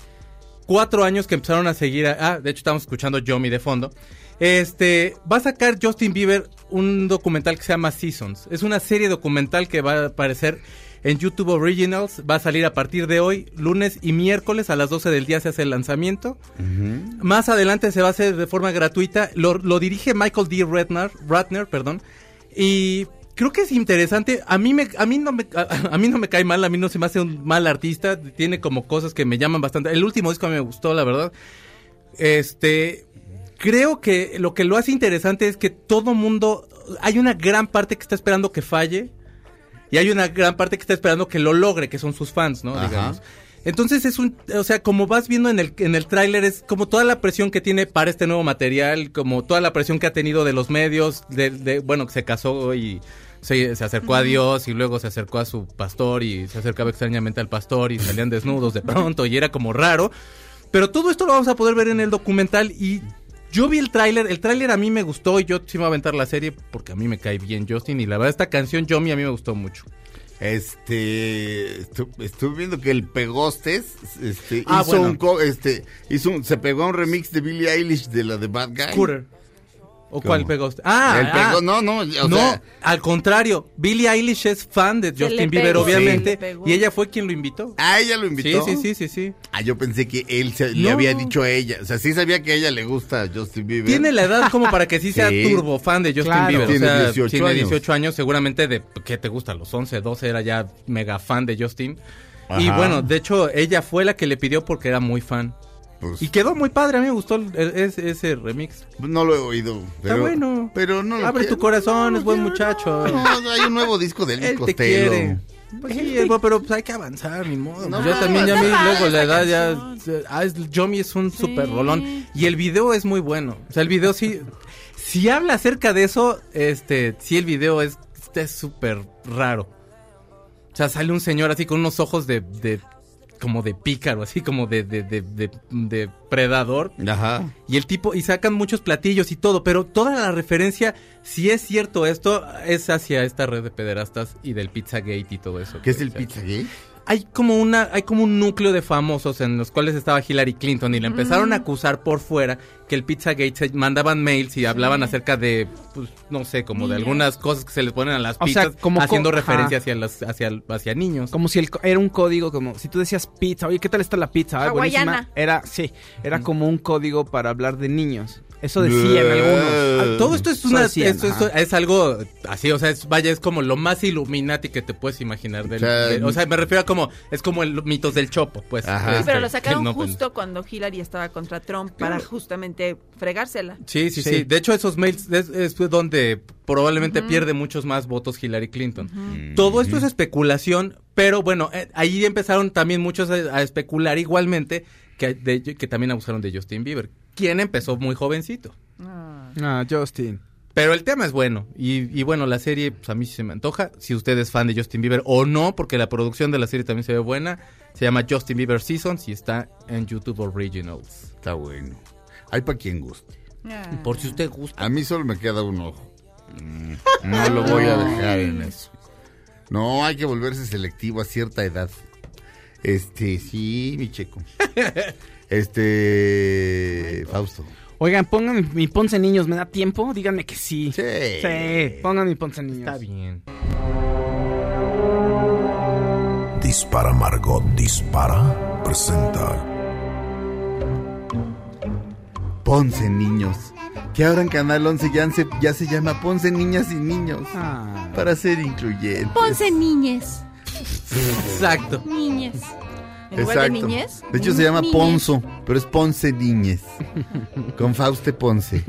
S3: cuatro años que empezaron a seguir. a- ah, de hecho, estamos escuchando Yomi de fondo. Este va a sacar Justin Bieber un documental que se llama Seasons. Es una serie documental que va a aparecer en YouTube Originals. Va a salir a partir de hoy, lunes y miércoles a las 12 del día se hace el lanzamiento. Más adelante se va a hacer de forma gratuita. Lo, lo dirige Michael D. Ratner, Ratner, perdón. Y creo que es interesante. A mí me, a mí no me, a, a mí no me cae mal. A mí no se me hace un mal artista. Tiene como cosas que me llaman bastante. El último disco a mí me gustó, la verdad. Este, creo que lo que lo hace interesante es que todo mundo, hay una gran parte que está esperando que falle. Y hay una gran parte que está esperando que lo logre, que son sus fans, ¿no?
S2: Ajá.
S3: Digamos. Entonces es un, o sea, como vas viendo en el, en el tráiler, es como toda la presión que tiene para este nuevo material, como toda la presión que ha tenido de los medios, de, de- bueno, que se casó y se, se acercó a Dios y luego se acercó a su pastor y se acercaba extrañamente al pastor y salían desnudos de pronto y era como raro. Pero todo esto lo vamos a poder ver en el documental y yo vi el tráiler, el tráiler a mí me gustó y yo sí me voy a aventar la serie porque a mí me cae bien Justin y la verdad esta canción Yomi a mí me gustó mucho.
S2: Este, estu- estuve viendo que el Pegostes, este,
S3: Ah,
S2: hizo
S3: bueno.
S2: un, co- este, hizo un- se pegó a un remix de Billie Eilish de la de Bad Guy.
S3: Scooter. ¿O
S2: ¿Cómo?
S3: cuál pegó usted? Ah,
S2: El
S3: ah.
S2: pegó- no, no, o
S3: no,
S2: sea-
S3: al contrario. Billie Eilish es fan de Justin Bieber,
S5: pegó,
S3: obviamente. Y ella fue quien lo invitó.
S2: Ah, ella lo
S3: Sí,
S2: invitó.
S3: sí, sí, sí, sí.
S2: Ah, yo pensé que él se- le
S3: No.
S2: había dicho a ella. O sea, sí sabía que a ella le gusta Justin Bieber.
S3: Tiene la edad como para que sí sea
S2: Sí.
S3: turbo fan de Justin
S4: Claro.
S3: Bieber.
S2: Tiene
S3: o sea,
S2: 18
S3: tiene
S2: años.
S3: 18 años. Seguramente de, ¿qué te gusta? Los 11, 12 era ya mega fan de Justin. Y bueno, de hecho, ella fue la que le pidió porque era muy fan.
S2: Pues,
S3: Y quedó muy padre, a mí me gustó el- el- ese, ese remix.
S2: no lo he oído. Pero,
S3: bueno.
S2: Pero no lo
S3: Abre
S2: quiero.
S3: tu corazón, es buen
S2: quiero,
S3: muchacho.
S2: No, no, hay un nuevo disco de Elvis
S3: Él te quiere. Pues sí, eh, pero pues hay que avanzar, ni modo.
S2: No,
S3: Pues yo también, ya a mí
S5: está
S3: luego la edad ya...
S5: canción.
S3: Ah, es, Yomi es un super rolón. Y el video es muy bueno. O sea, el video sí... Si habla acerca de eso, este... Sí, el video es es súper raro. O sea, sale un señor así con unos ojos de... de como de pícaro, así como de, de, de, de, de predador.
S2: Ajá.
S3: Y el tipo, y sacan muchos platillos y todo, pero toda la referencia, si es cierto esto, es hacia esta red de pederastas y del Pizzagate y todo eso.
S2: ¿Qué es el Pizzagate?
S3: Hay como una, hay como un núcleo de famosos en los cuales estaba Hillary Clinton y le empezaron a acusar por fuera que el Pizzagate se mandaban mails y hablaban acerca de, pues, no sé, como de algunas cosas que se les ponen a las
S4: O sea,
S3: pizzas,
S4: como co-
S3: haciendo referencia hacia las, hacia, hacia niños.
S4: Como si el, co- era un código, como si tú decías pizza, oye, ¿qué tal está la pizza? Ah, buenísima.
S5: Hawaiana.
S4: Era, sí, era como un código para hablar de niños. Eso decían algunos.
S3: Ah, Todo esto es una,
S4: decían,
S3: esto- esto
S4: ajá.
S3: es algo así, o sea, es, vaya, es como lo más Illuminati que te puedes imaginar. Del,
S2: O sea,
S3: de- o sea, me refiero a como, es como el mitos del Chopo, pues.
S2: Ajá.
S3: Este,
S5: Pero lo sacaron
S3: no, pues,
S5: justo cuando Hillary estaba contra Trump para justamente fregársela.
S3: Sí, sí, sí,
S4: Sí.
S3: De hecho, esos mails es, es donde probablemente pierde muchos más votos Hillary Clinton. Todo esto es especulación, pero bueno, eh, ahí empezaron también muchos a, a especular igualmente que, de- que también abusaron de Justin Bieber, quien empezó muy jovencito.
S4: Ah, Justin.
S3: Pero el tema es bueno. Y, y bueno, la serie, pues a mí sí se me antoja. Si usted es fan de Justin Bieber o no, porque la producción de la serie también se ve buena. Se llama Justin Bieber Seasons y está en YouTube Originals.
S2: Está bueno. Hay para quien guste.
S3: Por si usted gusta.
S2: A mí solo me queda un ojo. Mm, No lo voy a dejar en eso. No, hay que volverse selectivo a cierta edad. Este, sí, mi checo. Este, Fausto.
S4: Oigan, pongan mi, mi Ponce Niños, ¿me da tiempo? Díganme que sí.
S2: Sí.
S4: Sí, pongan mi Ponce Niños.
S3: Está bien.
S1: Dispara Margot Dispara presenta
S2: Ponce Niños. Que ahora en Canal 11 ya se, ya se llama Ponce Niñas y Niños.
S4: Ah.
S2: Para ser incluyentes.
S5: Ponce niñez.
S3: Exacto.
S5: Niñez. En lugar de
S2: Exacto.
S5: niñez.
S2: De hecho se llama
S5: niñez.
S2: Ponzo, pero es Ponce Niñez. Con Fauste Ponce.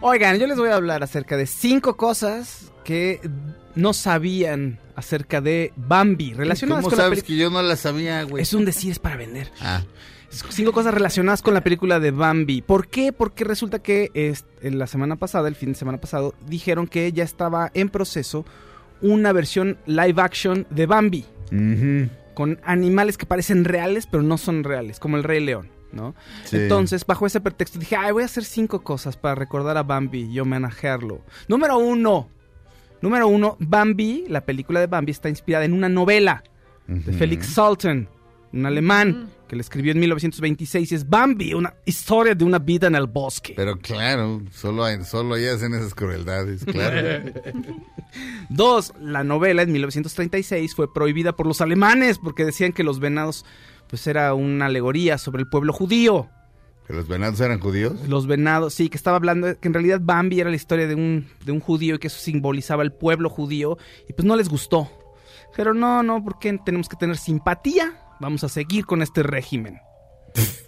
S4: Oigan, yo les voy a hablar acerca de cinco cosas que no sabían acerca de Bambi, relacionadas
S2: ¿Cómo
S4: con la
S2: sabes
S4: película.
S2: que yo no la sabía, güey?
S4: Es un decir, es para vender.
S2: Ah,
S4: Cinco cosas relacionadas con la película de Bambi. ¿Por qué? Porque resulta que es- en la semana pasada, el fin de semana pasado, dijeron que ya estaba en proceso una versión live action de Bambi.
S2: ujú.
S4: Con animales que parecen reales, pero no son reales, como el Rey León, ¿no?
S2: Sí.
S4: Entonces, bajo ese pretexto, dije, ay, voy a hacer cinco cosas para recordar a Bambi y homenajearlo. Número uno. Número uno, Bambi, la película de Bambi está inspirada en una novela de. Felix Salten, un alemán que le escribió en 1926 y es Bambi, una historia de una vida en el bosque.
S2: Pero claro, solo, hay- solo ahí hacen esas crueldades, claro.
S4: Dos, la novela en 1936 fue prohibida por los alemanes porque decían que los venados pues era una alegoría sobre el pueblo judío.
S2: ¿Que los venados eran judíos?
S4: Los venados, sí, que estaba hablando, que en realidad Bambi era la historia de un, de un judío y que eso simbolizaba el pueblo judío y pues no les gustó. Pero no, no, porque tenemos que tener simpatía, vamos a seguir con este régimen.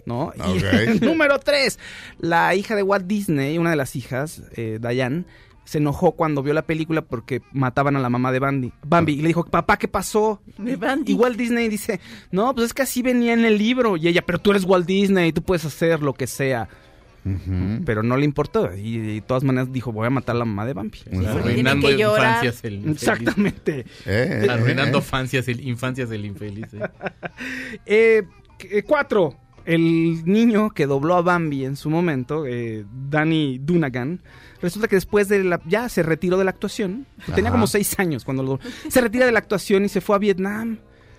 S4: ¿No? Y
S2: Ok.
S4: número tres, la hija de Walt Disney, una de las hijas, eh, Diane, se enojó cuando vio la película porque mataban a la mamá de Bambi. Bambi y le dijo, papá, ¿qué pasó?
S5: De Bambi.
S4: Y Walt Disney dice, no, pues es que así venía en el libro. Y ella, pero tú eres Walt Disney, tú puedes hacer lo que sea. Pero no le importó. Y de todas maneras dijo, voy a matar a la mamá de Bambi.
S2: Ujú.
S3: Arruinando infancias el infeliz.
S4: Exactamente.
S2: Eh, eh,
S3: Arruinando
S2: eh.
S3: infancias el, infancias del infeliz. eh.
S4: Eh, eh, cuatro. El niño que dobló a Bambi en su momento, eh, Danny Dunagan, resulta que después de la... Ya se retiró de la actuación. Tenía
S2: Ajá.
S4: como seis años cuando lo... Se retira de la actuación y se fue a Vietnam.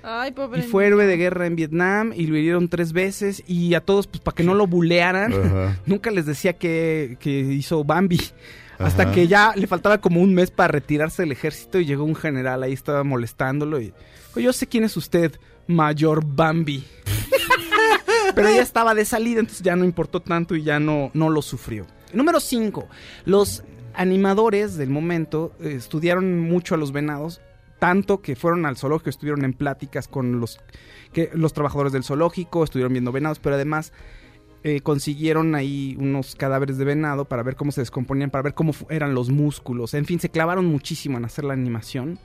S5: Ay, pobre.
S4: Y fue héroe de guerra en Vietnam y lo hirieron tres veces. Y a todos, pues para que no lo bulearan,
S2: Ajá.
S4: nunca les decía que, que hizo Bambi. Hasta
S2: Ajá.
S4: que ya le faltaba como un mes para retirarse del ejército y llegó un general ahí, estaba molestándolo y... "Oye, yo sé quién es usted, Mayor Bambi. Pero ya estaba de salida, entonces ya no importó tanto y ya no, no lo sufrió. Número 5. Los animadores del momento eh, estudiaron mucho a los venados tanto que fueron al zoológico, estuvieron en pláticas con los, que, los trabajadores del zoológico, estuvieron viendo venados, pero además eh, consiguieron ahí unos cadáveres de venado para ver cómo se descomponían, para ver cómo eran los músculos. En fin, se clavaron muchísimo en hacer la animación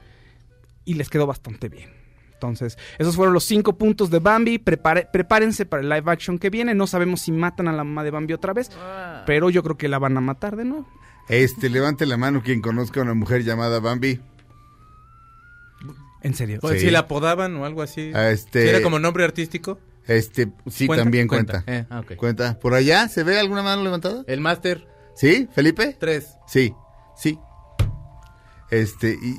S4: y les quedó bastante bien. Entonces, esos fueron los cinco puntos de Bambi. Prepare- prepárense para el live action que viene. No sabemos si matan a la mamá de Bambi otra vez, pero yo creo que la van a matar de nuevo.
S2: Este, levante la mano quien conozca a una mujer llamada Bambi.
S4: En serio.
S3: Pues
S2: Sí.
S3: si la apodaban o algo así.
S2: Ah, este-
S3: Si era como nombre artístico.
S2: Este, sí,
S3: ¿Cuenta?
S2: también cuenta.
S3: Cuenta. Eh, ah.
S2: Cuenta. ¿Por allá se ve alguna mano levantada?
S3: El máster
S2: ¿Sí, Felipe?
S3: 3.
S2: Sí, sí. Este, y,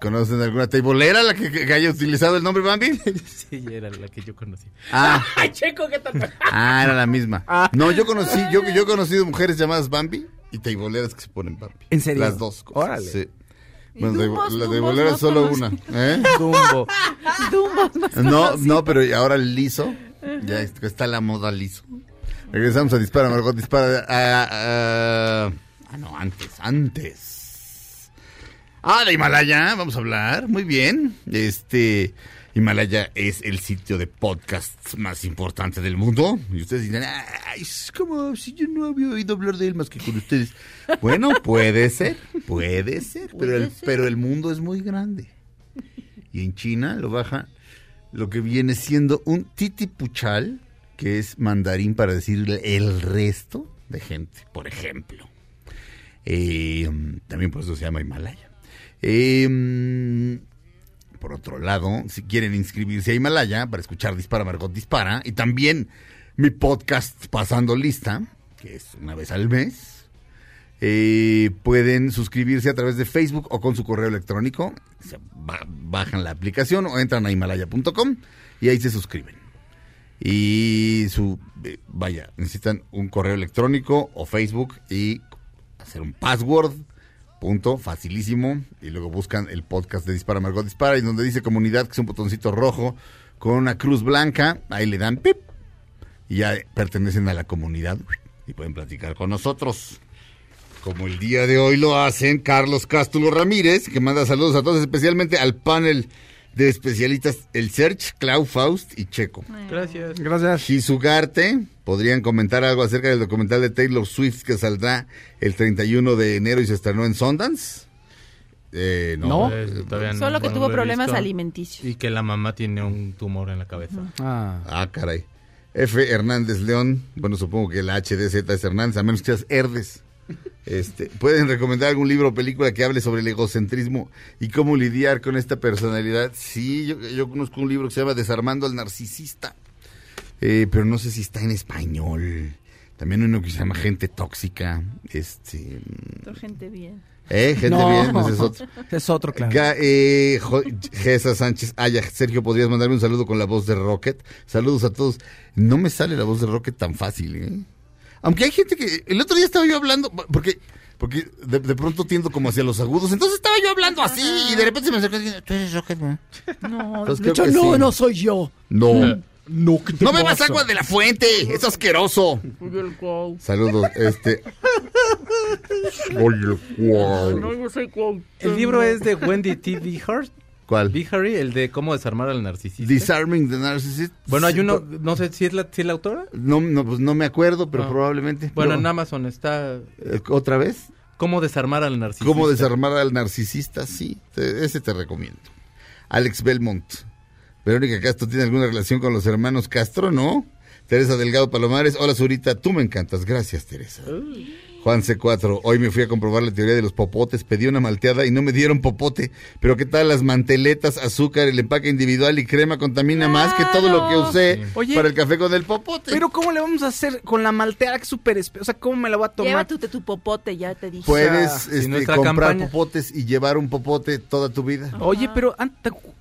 S2: ¿conocen alguna teibolera la que, que haya utilizado el nombre Bambi?
S3: sí, era la que yo conocí.
S2: Ah,
S4: Checo, ¿qué tal?
S2: ah, era la misma. No, yo conocí, yo, yo he conocido mujeres llamadas Bambi y teiboleras que se ponen Bambi.
S4: ¿En serio?
S2: Las dos cosas.
S4: Órale.
S2: Sí.
S5: ¿Y
S2: Bueno,
S5: Dumbos?
S2: la
S5: no
S2: es solo una. ¿eh?
S4: Dumbo.
S5: Dumbos no
S2: No, pero ahora el liso. Ya es- está la moda liso. Regresamos a Dispara, Margot Dispara. Ah, ah, ah, no, antes, antes. Ah, de Himalaya, vamos a hablar. Muy bien. Este, Himalaya es el sitio de podcasts más importante del mundo. Y ustedes dirán, ay, es como si yo no había oído hablar de él más que con ustedes. Bueno, puede ser, puede ser, pero el, pero el mundo es muy grande. Y en China lo baja lo que viene siendo un titipuchal, que es mandarín para decir el resto de gente, por ejemplo. Eh, también por eso se llama Himalaya. Eh, por otro lado, si quieren inscribirse a Himalaya para escuchar Dispara Margot Dispara y también mi podcast Pasando Lista, que es una vez al mes, eh, pueden suscribirse a través de Facebook o con su correo electrónico. Bajan la aplicación o entran a himalaya.com y ahí se suscriben. Y su, eh, vaya, necesitan un correo electrónico o Facebook y hacer un password, punto, facilísimo. Y luego buscan el podcast de Dispara Margot Dispara y donde dice comunidad, que es un botoncito rojo con una cruz blanca, ahí le dan pip y ya pertenecen a la comunidad y pueden platicar con nosotros. Como el día de hoy lo hacen Carlos Cástulo Ramírez, que manda saludos a todos, especialmente al panel de especialistas, el Search, Clau Faust y Checo.
S3: Gracias.
S4: Gracias.
S2: Shizugarte, podrían comentar algo acerca del documental de Taylor Swift que saldrá el 31 de enero y se estrenó en Sundance. Eh, no.
S4: No.
S3: Eh, todavía no-
S5: Solo que
S3: no
S5: tuvo problemas
S3: visto.
S5: alimenticios.
S3: Y que la mamá tiene un tumor en la cabeza.
S4: Ah.
S2: Ah, caray. F. Hernández León, bueno, supongo que la HDZ es Hernández, a menos que seas Herdes. Este, ¿Pueden recomendar algún libro o película que hable sobre el egocentrismo y cómo lidiar con esta personalidad? Sí, yo, yo conozco un libro que se llama Desarmando al Narcisista, eh, pero no sé si está en español. También uno que se llama Gente Tóxica. Este,
S5: Toda gente bien.
S2: ¿eh? Gente
S4: No.
S2: bien, es otro.
S4: Es otro, claro.
S2: Ga- eh, Jo- Gesa Sánchez Aya, Sergio, ¿podrías mandarme un saludo con la voz de Rocket? Saludos a todos. No me sale la voz de Rocket tan fácil, ¿eh? Aunque hay gente que... El otro día estaba yo hablando, porque porque de, de pronto tiendo como hacia los agudos. Entonces estaba yo hablando así y de repente se me acercó y dije, ¿tú eres Rocket, no?
S5: No,
S2: Entonces creo que sí.
S4: soy yo.
S2: No.
S4: No, ¿qué te
S2: No bebas agua de la fuente, es asqueroso. Saludos, este... Oye, wow.
S3: El libro es de Wendy T. Bihart.
S2: ¿Cuál?
S3: Bihari, el de cómo desarmar al narcisista.
S2: Disarming the Narcissist.
S3: bueno, hay
S2: Sí,
S3: uno, no sé si es la, si es la autora.
S2: No, no, pues no me acuerdo, pero probablemente.
S3: Bueno,
S2: Pero-
S3: en Amazon está
S2: Eh, ¿Otra vez?
S3: cómo desarmar al narcisista.
S2: ¿Cómo desarmar al narcisista? Sí, te- ese te recomiendo. Alex Belmont. Verónica Castro tiene alguna relación con los hermanos Castro, ¿no? Teresa Delgado Palomares. Hola, Zurita. Tú me encantas. Gracias, Teresa. Juan C4. Hoy me fui a comprobar la teoría de los popotes. Pedí una malteada y no me dieron popote. Pero ¿qué tal las manteletas, azúcar, el empaque individual y crema contamina más que todo lo que usé
S4: Oye,
S2: para el café con el popote?
S4: Pero ¿cómo le vamos a hacer con la malteada que es súper O sea, ¿cómo me la voy a tomar?
S5: Llévate tu popote, ya te dije.
S2: Puedes
S4: O
S2: este, comprar
S3: campaña-
S2: popotes y llevar un popote toda tu vida.
S4: Oye, pero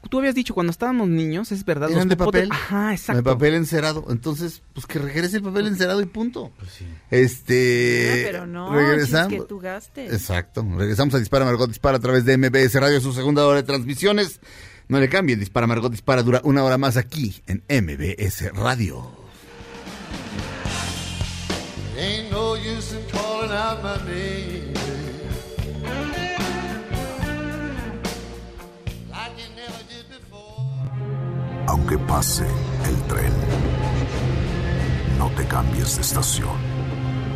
S4: tú habías dicho cuando estábamos niños, es verdad.
S2: Eran
S4: los
S2: de
S4: popotes-
S2: papel.
S4: Ajá, exacto.
S2: De papel encerado. Entonces, pues que regrese el papel encerado y punto. Este.
S5: Ah, pero no,
S2: regresamos.
S5: chis, que tú gastes.
S2: Exacto. Regresamos a Dispara Margot Dispara a través de MBS Radio, su segunda hora de transmisiones. No le cambien, Dispara Margot Dispara dura una hora más aquí en MBS Radio.
S8: Ain't no use in calling out my name. Like
S1: aunque pase el tren. No te cambies de estación.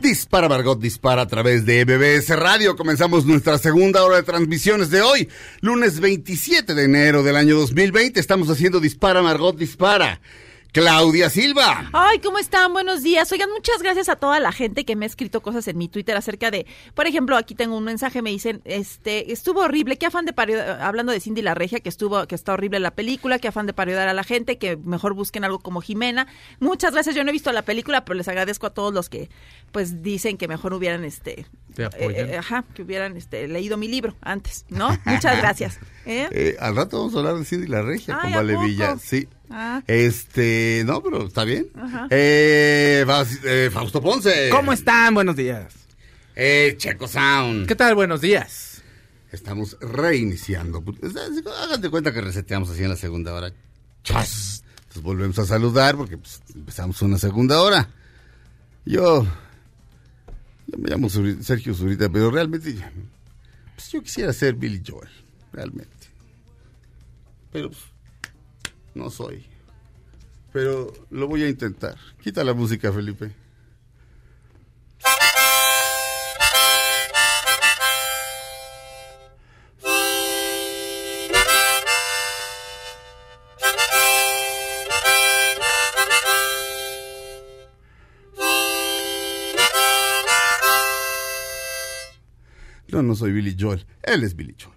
S2: Dispara Margot Dispara a través de MBS Radio. Comenzamos nuestra segunda hora de transmisiones de hoy, lunes 27 de enero del año 2020. Estamos haciendo Dispara Margot Dispara. Claudia Silva.
S5: Ay, ¿cómo están? Buenos días. Oigan, muchas gracias a toda la gente que me ha escrito cosas en mi Twitter acerca de, por ejemplo, aquí tengo un mensaje, me dicen, este, estuvo horrible, qué afán de parodiar, hablando de Cindy la Regia, que estuvo, que está horrible la película, qué afán de parodiar a la gente, que mejor busquen algo como Jimena. Muchas gracias, yo no he visto la película, pero les agradezco a todos los que, pues, dicen que mejor hubieran, este,
S3: Te apoyan.
S5: eh, ajá, que hubieran, este, leído mi libro antes, ¿no? Muchas gracias. ¿eh?
S2: Eh, al rato vamos a hablar de Cindy la Regia
S5: Ay,
S2: con
S5: ¿a
S2: Vale? Villa. Sí.
S5: Ah.
S2: Este, no, pero está bien.
S5: Ajá.
S2: Eh, eh, Fausto Ponce.
S4: ¿Cómo están? Buenos días.
S2: Eh, Checo Sound.
S3: ¿Qué tal? Buenos días.
S2: Estamos reiniciando. Hagan de cuenta que reseteamos así en la segunda hora. Chas. Entonces volvemos a saludar porque pues, empezamos una segunda hora. Yo, me llamo Sergio Zurita, pero realmente pues, yo quisiera ser Billy Joel, realmente. Pero pues, no soy. Pero lo voy a intentar. Quita la música, Felipe. No, soy Billy Joel. Él es Billy Joel.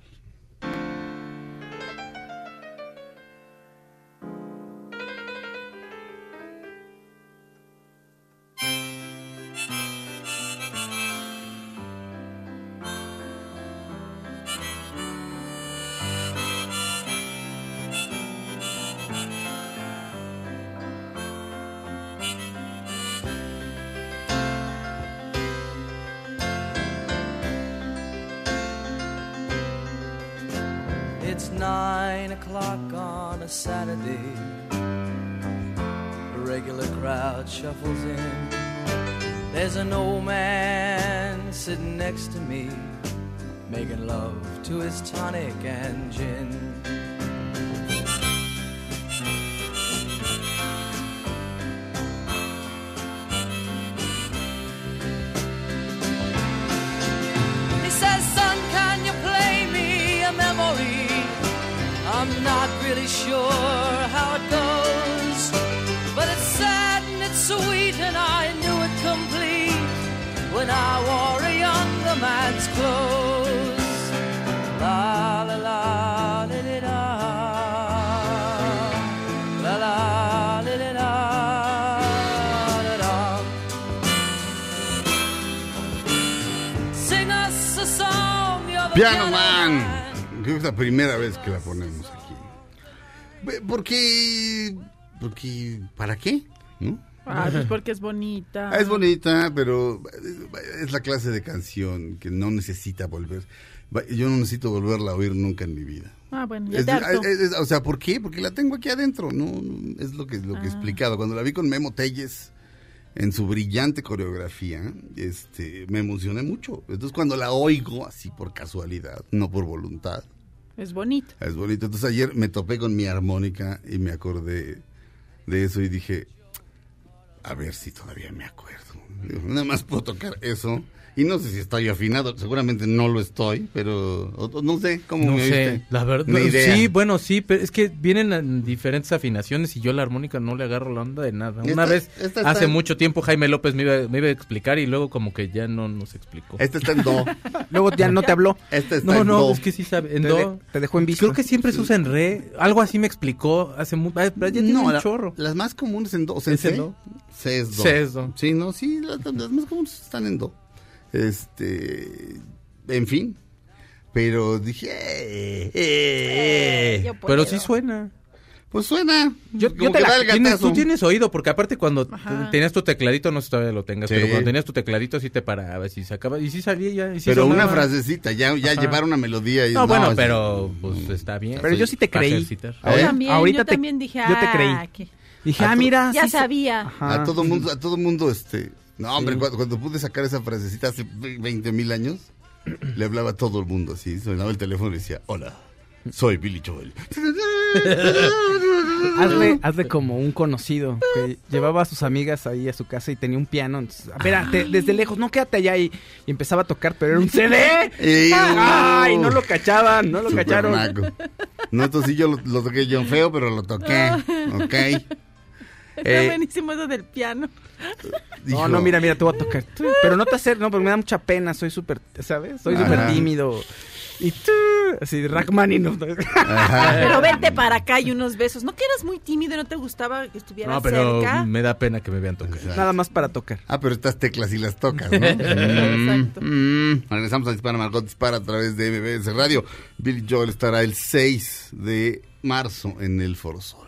S5: Bonita.
S2: Es bonita, pero es la clase de canción que no necesita volver. Yo no necesito volverla a oír nunca en mi vida.
S5: Ah, bueno, ya
S2: Es-
S5: te
S2: es- es- o sea, ¿por qué? Porque la tengo aquí adentro. No, es lo que lo que he
S5: Ah.
S2: explicado. Cuando la vi con Memo Telles en su brillante coreografía, este, me emocioné mucho. Entonces, cuando la oigo así por casualidad, no por voluntad,
S5: Es bonita.
S2: es bonito. Entonces ayer me topé con mi armónica y me acordé de eso y dije, a ver si todavía me acuerdo. Nada más puedo tocar eso. Y no sé si estoy afinado, seguramente no lo estoy, pero no sé cómo
S3: No
S2: me
S3: sé,
S2: oíste?
S3: la verdad. Sí, bueno, sí, pero es que vienen en diferentes afinaciones y yo la armónica no le agarro la onda de nada. Una
S2: Esta-
S3: vez,
S2: esta está
S3: hace
S2: en-
S3: mucho tiempo, Jaime López me iba, me iba a explicar y luego como que ya no nos explicó.
S2: Este está en do.
S4: Luego ya no te habló.
S2: Este está
S3: No,
S2: en
S3: no,
S2: do.
S3: es que sí sabe. En
S4: Te,
S3: do.
S4: de- te dejó en visto.
S3: Creo que siempre se usa en re. Algo así me explicó hace mucho.
S2: No,
S3: un
S2: la-
S3: chorro.
S2: las más comunes en do. o sea, en
S3: ¿Es en
S2: C,
S3: do?
S2: C es do.
S3: C es do.
S2: Sí, no, sí, las, las más comunes están en do. Este, en fin. Pero dije, eh, eh,
S5: Eh,
S3: Pero sí suena.
S2: Pues suena.
S4: Yo- yo te
S2: que
S4: la-
S3: Tienes, tú tienes oído, porque aparte cuando
S5: Ajá.
S3: tenías tu tecladito, no sé si todavía lo tengas,
S2: Sí.
S3: pero cuando tenías tu tecladito sí te parabas y sacaba, y sí salía ya. y sí
S2: Pero una frasecita, ya, ya
S3: Ajá.
S2: llevar una melodía. Y,
S3: No, bueno,
S2: es-
S3: pero pues está bien.
S4: Pero yo sí te creí.
S5: Yo también,
S4: Ahorita
S5: yo
S4: te-
S5: también dije,
S4: yo te
S5: ah,
S4: creí. Dije,
S2: A
S4: ah, mira.
S5: ya
S4: sí
S5: sabía.
S4: Ajá.
S2: A todo mundo, a todo mundo, este... No, hombre, cuando, cuando pude sacar esa frasecita hace 20 mil años, le hablaba a todo el mundo así. Sonaba el teléfono y decía, hola, soy Billy Joel.
S4: Hazle, hazle como un conocido que llevaba a sus amigas ahí a su casa y tenía un piano. Entonces, desde lejos, no quédate allá y, y empezaba a tocar, pero era un CD.
S2: Y-
S4: Ay, no lo cachaban, no lo
S2: Super
S4: cacharon.
S2: naco. No, entonces sí yo lo, lo toqué yo feo, pero lo toqué. Ok.
S5: Está
S2: Eh,
S5: buenísimo eso del piano.
S2: dijo-
S4: No, no, mira, mira, te voy a tocar. Pero no te acerques, no, porque me da mucha pena, soy súper, ¿sabes? Soy súper tímido. Y tú, así, Rachmaninoff.
S5: Pero vente para acá y unos besos. ¿No que eras muy tímido y no te gustaba que estuvieras
S3: No, pero
S5: cerca?
S3: me da pena que me vean tocar.
S4: Nada más para tocar.
S2: Ah, pero estas teclas y las tocas, ¿no?
S5: Exacto.
S2: Mm, mm. Regresamos a Dispara Margot Dispara a través de MBS Radio. Billy Joel estará el 6 de marzo en el Foro Sol.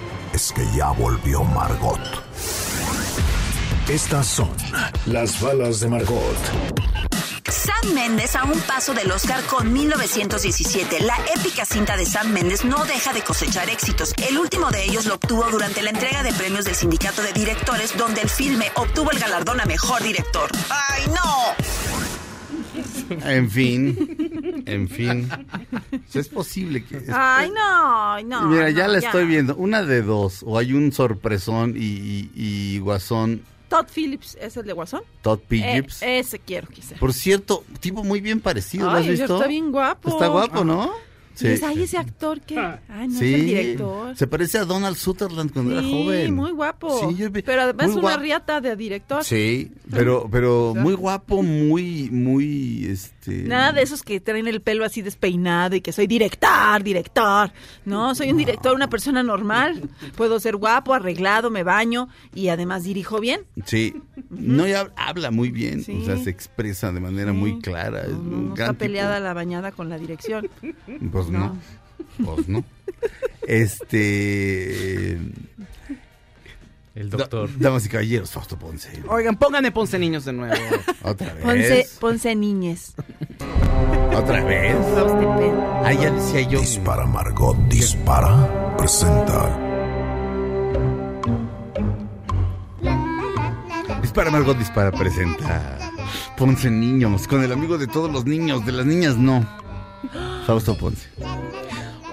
S1: es que ya volvió Margot.
S9: Estas son las balas de Margot.
S7: Sam Méndez a un paso del Oscar con 1917. La épica cinta de Sam Méndez no deja de cosechar éxitos. El último de ellos lo obtuvo durante la entrega de premios del Sindicato de Directores, donde el filme obtuvo el galardón a Mejor Director. ¡Ay, no!
S2: En fin, en fin. Es posible que...
S5: Ay, no, no.
S2: Mira, ya
S5: no,
S2: la estoy viendo. Una de dos. O hay un sorpresón y, y- y Guasón,
S5: Todd Phillips es el de Guasón.
S2: Todd P.
S5: Eh, ese quiero sea.
S2: Por cierto, tipo muy bien parecido. ¿Lo has
S5: Ay,
S2: visto?
S5: está bien guapo.
S2: Está guapo, ¿no?
S5: Y es, ay, ese actor que... Ay, no es el director.
S2: Se parece a Donald Sutherland cuando era
S5: Sí,
S2: joven.
S5: muy guapo.
S2: Sí, yo vi-
S5: Pero además
S2: muy
S5: una
S2: guapo.
S5: riata de director.
S2: Sí, pero, pero muy guapo, muy, muy, este...
S5: Nada de esos que traen el pelo así despeinado y que soy director, director. No, soy un director, una persona normal. Puedo ser guapo, arreglado, me baño y además dirijo bien.
S2: Sí, no, y hab- habla muy bien,
S5: Sí.
S2: o sea, se expresa de manera muy clara. es
S5: No,
S2: un
S5: no
S2: gran
S5: está
S2: tipo.
S5: peleada la bañada con la dirección.
S2: Pues no. Pues no. Este.
S3: El doctor.
S2: Da- Damas y caballeros, Fausto Ponce.
S4: Oigan, pónganme Ponce Niños de nuevo.
S2: Otra vez.
S5: Ponce, Ponce Niñez.
S2: Otra vez. Ah, ya decía yo.
S1: Dispara Margot, dispara. Presenta
S2: Dispara Margot Dispara presenta Ponce Niños, con el amigo de todos los niños, de las niñas no. Fausto Ponce.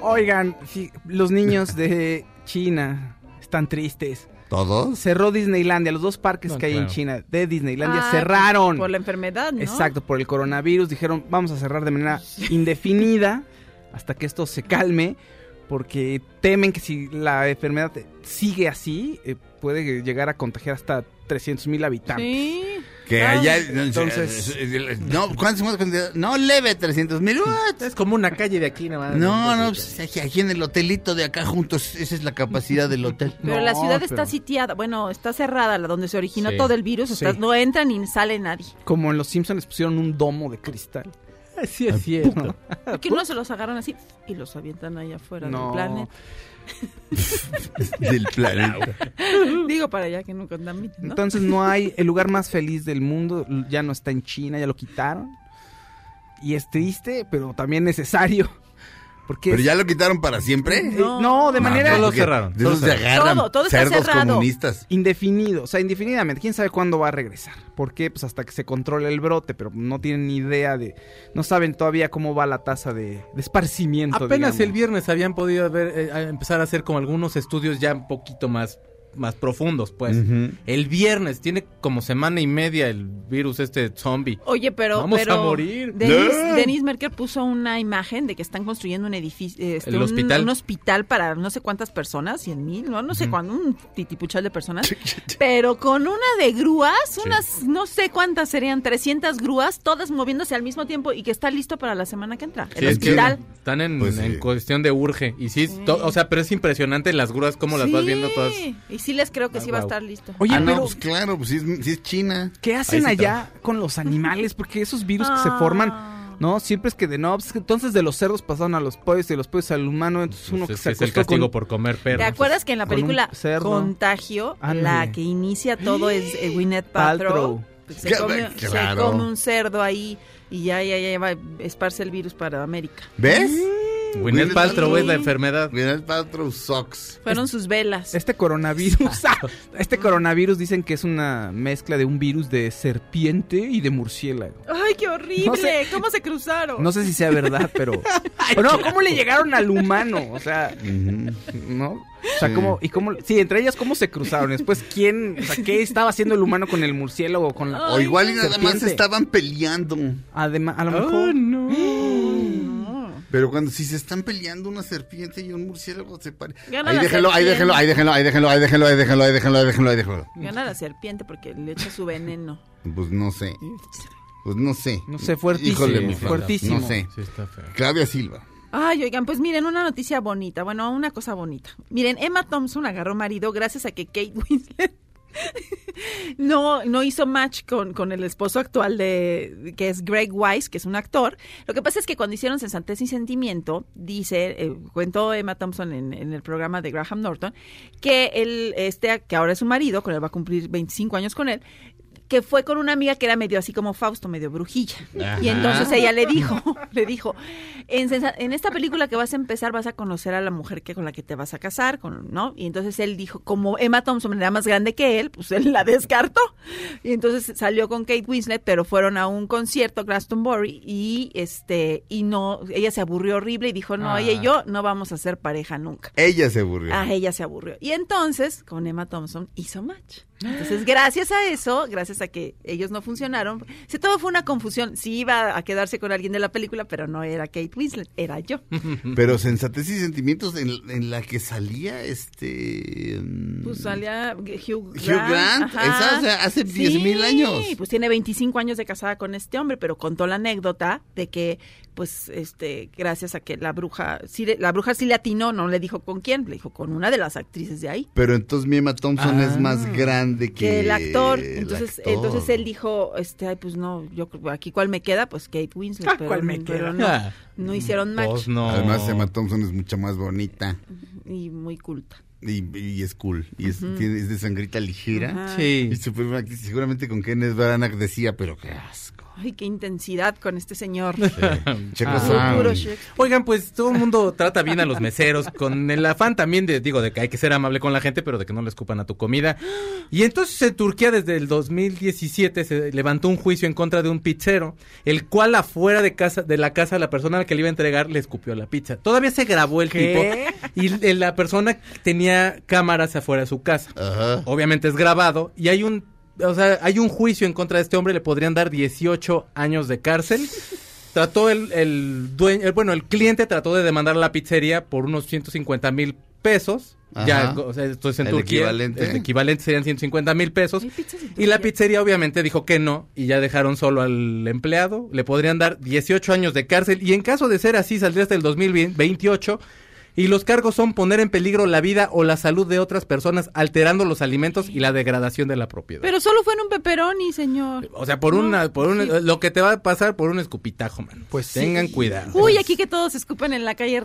S4: Oigan, sí, los niños de China están tristes.
S2: ¿Todos?
S4: Cerró Disneylandia, los dos parques
S3: No,
S4: que hay en. China de Disneylandia
S5: Ah,
S4: cerraron.
S5: Por la enfermedad, ¿no?
S4: Exacto, por el coronavirus. Dijeron, vamos a cerrar de manera indefinida hasta que esto se calme, porque temen que si la enfermedad sigue así, eh, puede llegar a contagiar hasta 300 mil habitantes.
S5: Sí.
S2: Que
S5: Ah,
S2: allá.
S4: entonces-
S2: No, ¿cuántos? No, leve, 300 mil.
S3: Es como una calle de aquí nada más.
S2: No, no, pues aquí, en el hotelito de acá juntos, esa es la capacidad del hotel.
S5: Pero la ciudad
S4: pero-
S5: está sitiada, bueno, está cerrada, la donde se originó
S3: Sí.
S5: todo el virus, o sea,
S4: Sí.
S5: no entra ni sale nadie.
S4: Como en Los Simpsons pusieron un domo de cristal.
S3: Sí, es cierto.
S5: ¿Por qué no se los agarran así y los avientan allá afuera
S4: No.
S5: del planeta?
S2: del planeta.
S5: Digo para allá que no contaminen, ¿no?
S4: Entonces no hay el lugar más feliz del mundo, ya no está en China, ya lo quitaron. Y es triste, pero también necesario. Porque
S2: ¿Pero
S4: es-
S2: ya lo quitaron para siempre?
S4: no, de manera
S3: Solo
S2: porque
S3: cerraron,
S2: De
S3: solo
S2: se agarran
S5: Todo, todo está
S2: cerdos
S5: cerrado.
S2: comunistas.
S4: indefinido, o sea, indefinidamente. ¿Quién sabe cuándo va a regresar? ¿Por qué? Pues hasta que se controle el brote, pero no tienen ni idea de... No saben todavía cómo va la tasa de, de esparcimiento.
S3: Apenas
S4: digamos.
S3: el viernes habían podido ver, eh, a empezar a hacer como algunos estudios ya un poquito más más profundos, pues. El viernes tiene como semana y media el virus este zombie.
S5: Oye, pero.
S3: Vamos
S5: pero
S3: a morir.
S5: Denise,
S2: No.
S5: Denise Merker puso una imagen de que están construyendo un edificio. este,
S3: ¿El
S5: un,
S3: hospital?
S5: Un hospital para no sé cuántas personas, cien mil, no, no sé cuándo, un titipuchal de personas. pero con una de grúas, unas, no sé cuántas serían, 300 grúas, todas moviéndose al mismo tiempo y que está listo para la semana que entra. El
S3: Sí, es que
S5: hospital.
S3: Están en,
S2: Pues sí.
S3: en cuestión de urge. Y sí, to- o sea, pero es impresionante las grúas, cómo las vas viendo todas.
S5: Sí, Y sí les creo que
S3: Ah,
S5: sí va a estar listo.
S4: Oye,
S2: ah, no,
S4: pero
S2: pues claro, pues sí es, sí es China.
S4: ¿qué hacen allá con los animales? Porque esos virus que se
S5: Ah.
S4: forman, ¿no? Siempre es que de no, pues, que entonces de los cerdos pasaron a los pollos y de los pollos al humano, entonces uno
S3: Pues
S4: que
S3: es,
S4: se
S3: es el castigo
S4: con...
S3: por comer perros.
S5: ¿Te acuerdas que en la película
S4: cerdo.
S5: Contagio, la que inicia todo es eh, Gwyneth Paltrow?
S4: Paltrow.
S5: Se, come, se
S2: claro.
S5: come un cerdo ahí y ya, ya, ya va, esparce el virus para América.
S2: ¿Ves?
S3: Gwyneth
S2: Gwyneth
S3: Paltrow es la enfermedad.
S2: Gwyneth Paltrow sucks.
S5: Fueron sus velas.
S4: Este coronavirus, este coronavirus dicen que es una mezcla de un virus de serpiente y de murciélago.
S5: ¡Ay, qué horrible!
S4: No sé.
S5: ¿Cómo se cruzaron?
S4: No sé si sea verdad, pero... pero no, ¿cómo le llegaron al humano? O sea. ¿no? O sea,
S2: Sí.
S4: ¿cómo, y cómo, sí, entre ellas, ¿cómo se cruzaron? Después, ¿quién, o sea, qué estaba haciendo el humano con el murciélago, con la...
S2: O igual y nada más
S4: serpiente?
S2: estaban peleando.
S4: Además, a lo
S3: Oh,
S4: mejor...
S5: No.
S2: Pero cuando si se están peleando una serpiente y un murciélago se pare.
S5: Gana
S2: Ahí déjenlo, ahí déjenlo, ahí déjenlo, ahí déjenlo, ahí déjenlo, ahí déjenlo, ahí déjenlo, ahí déjenlo, ahí déjenlo.
S5: Gana la serpiente porque le echa su veneno.
S2: Pues no sé. Pues no sé.
S4: No sé, fuertísimo,
S2: Híjole,
S4: fuertísimo.
S2: No sé.
S3: Sí, está feo.
S2: Claudia Silva.
S5: Ay, oigan, pues miren, una noticia bonita, bueno, una cosa bonita. Miren, Emma Thompson agarró marido gracias a que Kate Winslet no, no hizo match con, con el esposo actual de, que es Greg Wise, que es un actor. Lo que pasa es que cuando hicieron Sensatez y Sentimiento, dice, eh, cuentó Emma Thompson en, en el programa de Graham Norton, que él, este, que ahora es su marido, con él va a cumplir 25 años con él, que fue con una amiga que era medio así como Fausto, medio brujilla. Y entonces ella le dijo, le dijo, en, esta película que vas a empezar vas a conocer a la mujer que con la que te vas a casar, con, ¿no? Y entonces él dijo, como Emma Thompson era más grande que él, pues él la descartó. Y entonces salió con Kate Winslet, pero fueron a un concierto Glastonbury y este y no, ella se aburrió horrible y dijo, no,
S4: Ah.
S5: ella y yo no vamos a ser pareja nunca.
S2: Ella se aburrió.
S5: Ah, ella se aburrió. Y entonces, con Emma Thompson, hizo match. Entonces, gracias a eso, gracias a que ellos no funcionaron, se todo fue una confusión. Sí iba a quedarse con alguien de la película, pero no era Kate Winslet, era yo.
S2: Pero sensatez y sentimientos en, en la que salía este.
S5: Pues salía Hugh Grant.
S2: Hugh Grant, esa, o sea, hace 10,000 años.
S5: Sí, pues tiene 25 años de casada con este hombre, pero contó la anécdota de que, pues, este, gracias a que la bruja, sí, le- la bruja sí le atinó, no le dijo con quién, le dijo con una de las actrices de ahí.
S2: Pero entonces mi Emma Thompson
S3: Ah.
S2: es más grande que,
S5: que el actor,
S2: el
S5: entonces,
S2: actor.
S5: entonces él dijo, este, ay, pues no, yo creo- aquí cuál me queda, pues Kate Winslet,
S4: Ah,
S5: pero,
S4: ¿cuál me
S5: pero
S4: queda?
S5: no,
S3: Ah.
S5: no hicieron match
S3: Pues no.
S2: Además, Emma Thompson es mucho más bonita
S5: y muy culta.
S2: Y, y es cool. Y es, tiene- es de sangrita ligera.
S5: Ajá.
S3: Sí.
S2: Y super seguramente con Kenneth Branagh decía, pero qué asco.
S5: Ay, qué intensidad con este señor.
S2: Checo
S3: Ah.
S5: Shakespeare.
S3: Oigan, pues todo el mundo trata bien a los meseros, con el afán también de, digo, de que hay que ser amable con la gente, pero de que no le escupan a tu comida. Y entonces en Turquía desde el 2017 se levantó un juicio en contra de un pizzero, el cual afuera de casa, de la casa, la persona a la que le iba a entregar le escupió la pizza. Todavía se grabó el
S4: ¿Qué?
S3: tipo y l- la persona tenía cámaras afuera de su casa.
S2: Ajá.
S3: Obviamente es grabado y hay un, o sea, hay un juicio en contra de este hombre, le podrían dar 18 años de cárcel. Trató el, el dueño, el- bueno, el cliente trató de demandar a la pizzería por unos 150 mil pesos. Ya, o sea, esto es en
S2: El
S3: Turquía.
S2: equivalente.
S3: El equivalente serían 150 mil pesos. Y la pizzería obviamente dijo que no y ya dejaron solo al empleado. Le podrían dar 18 años de cárcel y en caso de ser así saldría hasta el 2028. Y los cargos son poner en peligro la vida o la salud de otras personas alterando los alimentos y la degradación de la propiedad.
S5: Pero solo fue en un pepperoni, señor.
S3: o sea, por
S5: No,
S3: una, por un,
S5: sí.
S3: lo que te va a pasar por un escupitajo, man. Pues tengan cuidado.
S5: Uy, aquí que todos escupen en la calle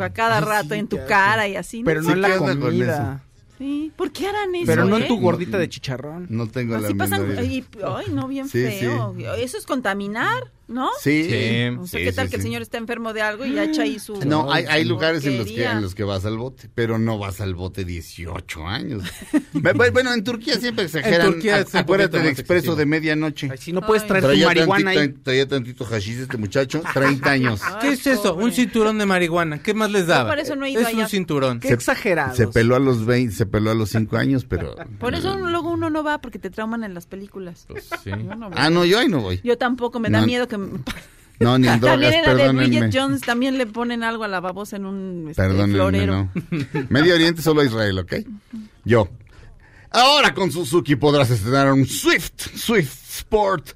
S5: a cada rato en tu cara y así. ¿no?
S4: Pero no
S2: Sí,
S4: en la
S2: ¿qué onda con
S4: comida.
S5: Sí, ¿por qué harán eso?
S4: Pero no en
S5: eh?
S4: tu gordita de chicharrón.
S2: No tengo
S5: Así
S2: la
S5: pasan, y- ay, no, bien
S2: Sí,
S5: feo. Eso es contaminar. ¿No?
S2: Sí.
S5: O sea,
S2: sí,
S5: ¿qué tal
S2: sí,
S5: que el señor está enfermo de algo y ya echa ahí su...
S2: No, hay, hay lugares en los, que, en los que vas al bote, pero no vas al bote 18 años. Bu- bu- bueno, en Turquía siempre exageran.
S3: En Turquía es un
S2: Acuérdate del expreso de medianoche.
S4: Ay, si no puedes
S5: Ay.
S4: traer tu marihuana
S2: tantito,
S4: ahí.
S2: traía tantito hashish este muchacho, 30 años.
S3: ¿Qué es eso?
S5: pobre.
S3: Un cinturón de marihuana. ¿Qué más les daba?
S5: por eso no he ido
S3: es
S5: allá.
S3: un cinturón.
S4: Qué exagerados.
S2: Se peló a los 20, se peló a los 5 años, pero...
S5: Por eso luego uno no va porque te trauman en las películas.
S3: Pues sí.
S5: No.
S2: Ah, no, yo ahí no voy.
S5: Yo tampoco, me da miedo que...
S2: No, ni en drogas,
S5: También en la de
S2: perdónenme.
S5: Bridget Jones también le ponen algo a la babosa en un este,
S2: Perdónenme,
S5: florero.
S2: no. Medio Oriente solo Israel, ¿ok? Yo. Ahora con Suzuki podrás estrenar un Swift, Swift Sport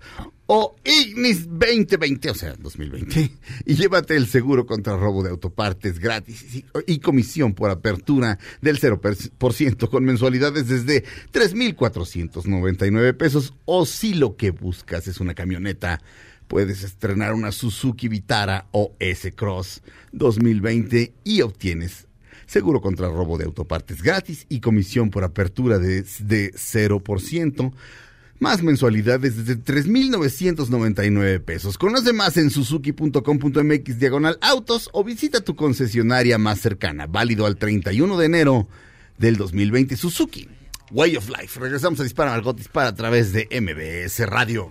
S2: o Ignis 2020, o sea, 2020. Y llévate el seguro contra robo de autopartes gratis y, y comisión por apertura del 0% con mensualidades desde 3,499 pesos. O si lo que buscas es una camioneta, puedes estrenar una Suzuki Vitara o S-Cross 2020 y obtienes seguro contra robo de autopartes gratis y comisión por apertura de, de 0%, más mensualidades desde 3,999 pesos. Conoce más en suzuki.com.mx diagonal autos o visita tu concesionaria más cercana, válido al 31 de enero del 2020. Suzuki, Way of Life. Regresamos a Dispara Margot Dispara a través de MBS Radio.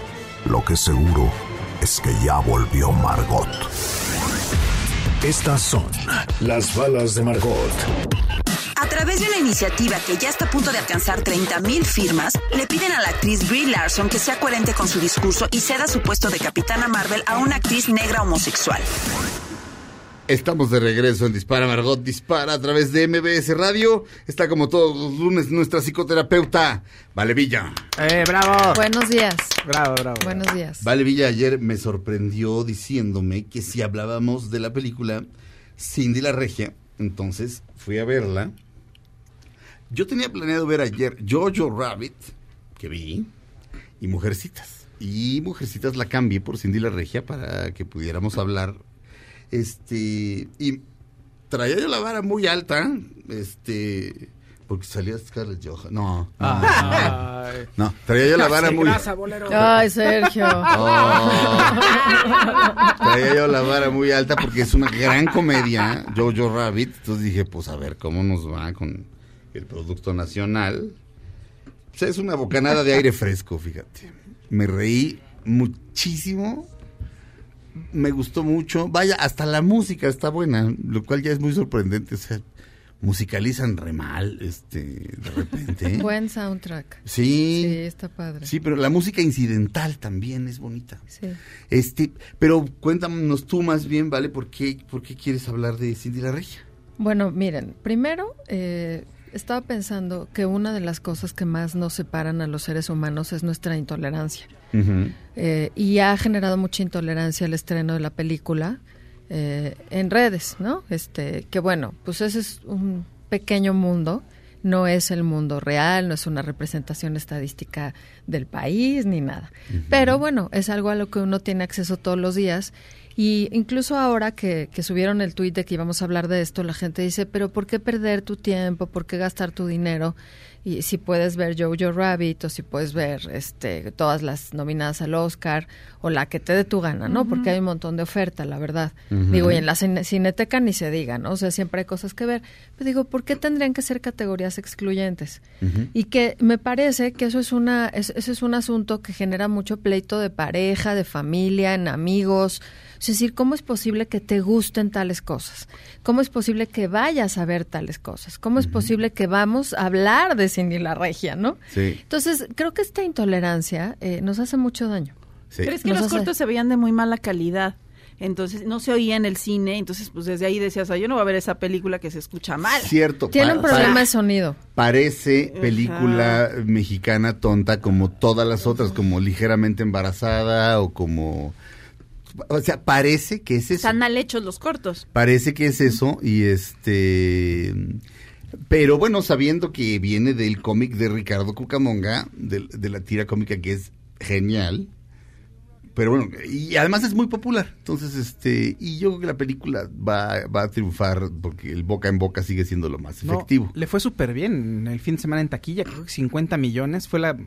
S1: Lo que seguro es que ya volvió Margot.
S9: Estas son las balas de Margot.
S7: A través de una iniciativa que ya está a punto de alcanzar 30.000 firmas, le piden a la actriz Brie Larson que sea coherente con su discurso y ceda su puesto de Capitana Marvel a una actriz negra homosexual.
S2: Estamos de regreso en Dispara Margot Dispara a través de MBS Radio. Está como todos los lunes nuestra psicoterapeuta, Vale Villa.
S4: ¡Eh, bravo!
S10: Buenos días.
S4: Bravo, bravo.
S10: Buenos días.
S2: Vale Villa ayer me sorprendió diciéndome que si hablábamos de la película Cindy la Regia, entonces fui a verla. Yo tenía planeado ver ayer Jojo Rabbit, que vi, y Mujercitas. Y Mujercitas la cambié por Cindy la Regia para que pudiéramos hablar. Este, y traía yo la vara muy alta, este, porque salía Scarlett Johansson. No, no, no, traía yo la vara muy...
S4: Grasa.
S10: Ay, Sergio.
S2: Oh. Traía yo la vara muy alta porque es una gran comedia, Jojo Rabbit. Entonces dije, pues a ver cómo nos va con el producto nacional. Pues es una bocanada de aire fresco, fíjate. Me reí muchísimo. Me gustó mucho. Vaya, hasta la música está buena, lo cual ya es muy sorprendente. O sea, musicalizan re mal, este, de repente.
S10: Buen soundtrack.
S2: Sí.
S10: Sí, está padre.
S2: Sí, pero la música incidental también es bonita.
S10: Sí.
S2: Este, pero cuéntanos tú más bien, ¿vale? ¿Por qué, por qué quieres hablar de Cindy la Regia?
S10: Bueno, miren, primero eh, estaba pensando que una de las cosas que más nos separan a los seres humanos es nuestra intolerancia. Eh, y ha generado mucha intolerancia el estreno de la película eh, en redes, ¿no? Este, que bueno, pues ese es un pequeño mundo, no es el mundo real, no es una representación estadística del país ni nada. Pero bueno, es algo a lo que uno tiene acceso todos los días. Y incluso ahora que, que subieron el tuit de que íbamos a hablar de esto, la gente dice, pero ¿por qué perder tu tiempo? ¿Por qué gastar tu dinero? Y si puedes ver Jojo Rabbit o si puedes ver este, todas las nominadas al Oscar o la que te dé tu gana, ¿no? Porque hay un montón de oferta, la verdad. Digo, y en la cine- cineteca ni se diga, ¿no? O sea, siempre hay cosas que ver. Pero digo, ¿por qué tendrían que ser categorías excluyentes? Y que me parece que eso es una es- eso es un asunto que genera mucho pleito de pareja, de familia, en amigos. Es decir, ¿cómo es posible que te gusten tales cosas? ¿Cómo es posible que vayas a ver tales cosas? ¿Cómo es posible que vamos a hablar de Cindy la Regia, no?
S2: Sí.
S10: Entonces, creo que esta intolerancia eh, nos hace mucho daño.
S5: Pero es que
S10: Nos
S5: los
S10: hace-
S5: cortos se veían de muy mala calidad. Entonces no se oía en el cine, entonces pues desde ahí decías, "Ah, yo no voy a ver esa película que se escucha mal.
S2: Cierto.
S10: Tiene un problema de sonido.
S2: Parece película mexicana tonta como todas las otras, como ligeramente embarazada o como o sea, parece que es eso.
S5: Están mal hechos los cortos.
S2: Parece que es eso y este... Pero bueno, sabiendo que viene del cómic de Ricardo Cucamonga, de, de la tira cómica que es genial. Pero bueno, y además es muy popular. Entonces, este, y yo creo que la película va, va a triunfar porque el boca en boca sigue siendo lo más
S4: No,
S2: efectivo.
S4: le fue súper bien el fin de semana en taquilla, creo que 50 millones, fue la,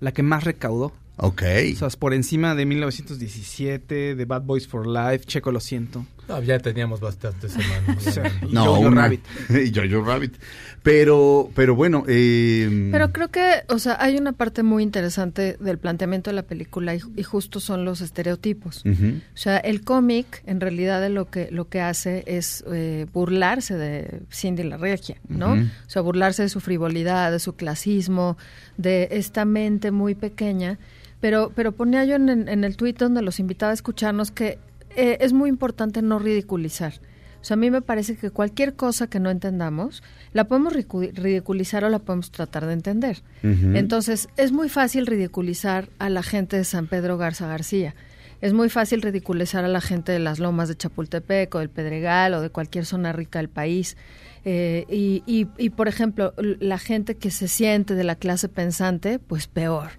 S4: la que más recaudó.
S2: Ok.
S4: O sea, por encima de 1917, de Bad Boys for Life, Checo lo siento.
S3: No, ya teníamos bastantes semanas.
S4: O sea, y
S2: No,
S4: Jojo
S2: una-
S4: Rabbit.
S2: y Jojo Rabbit. Pero, pero bueno, eh,
S10: Pero creo que, o sea, hay una parte muy interesante del planteamiento de la película y, y justo son los estereotipos. O sea, el cómic en realidad de lo que lo que hace es eh, burlarse de Cindy la Regia, ¿no? O sea, burlarse de su frivolidad, de su clasismo, de esta mente muy pequeña. Pero, pero ponía yo en, en- el tuit donde los invitaba a escucharnos que eh, es muy importante no ridiculizar. O sea, a mí me parece que cualquier cosa que no entendamos, la podemos ridiculizar o la podemos tratar de entender. Entonces, es muy fácil ridiculizar a la gente de San Pedro Garza García. Es muy fácil ridiculizar a la gente de las lomas de Chapultepec o del Pedregal o de cualquier zona rica del país. Eh, y, y, y, por ejemplo, la gente que se siente de la clase pensante, pues peor.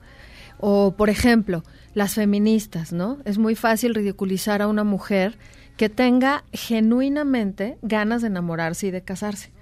S10: O, por ejemplo, las feministas, ¿no? Es muy fácil ridiculizar a una mujer que tenga genuinamente ganas de enamorarse y de casarse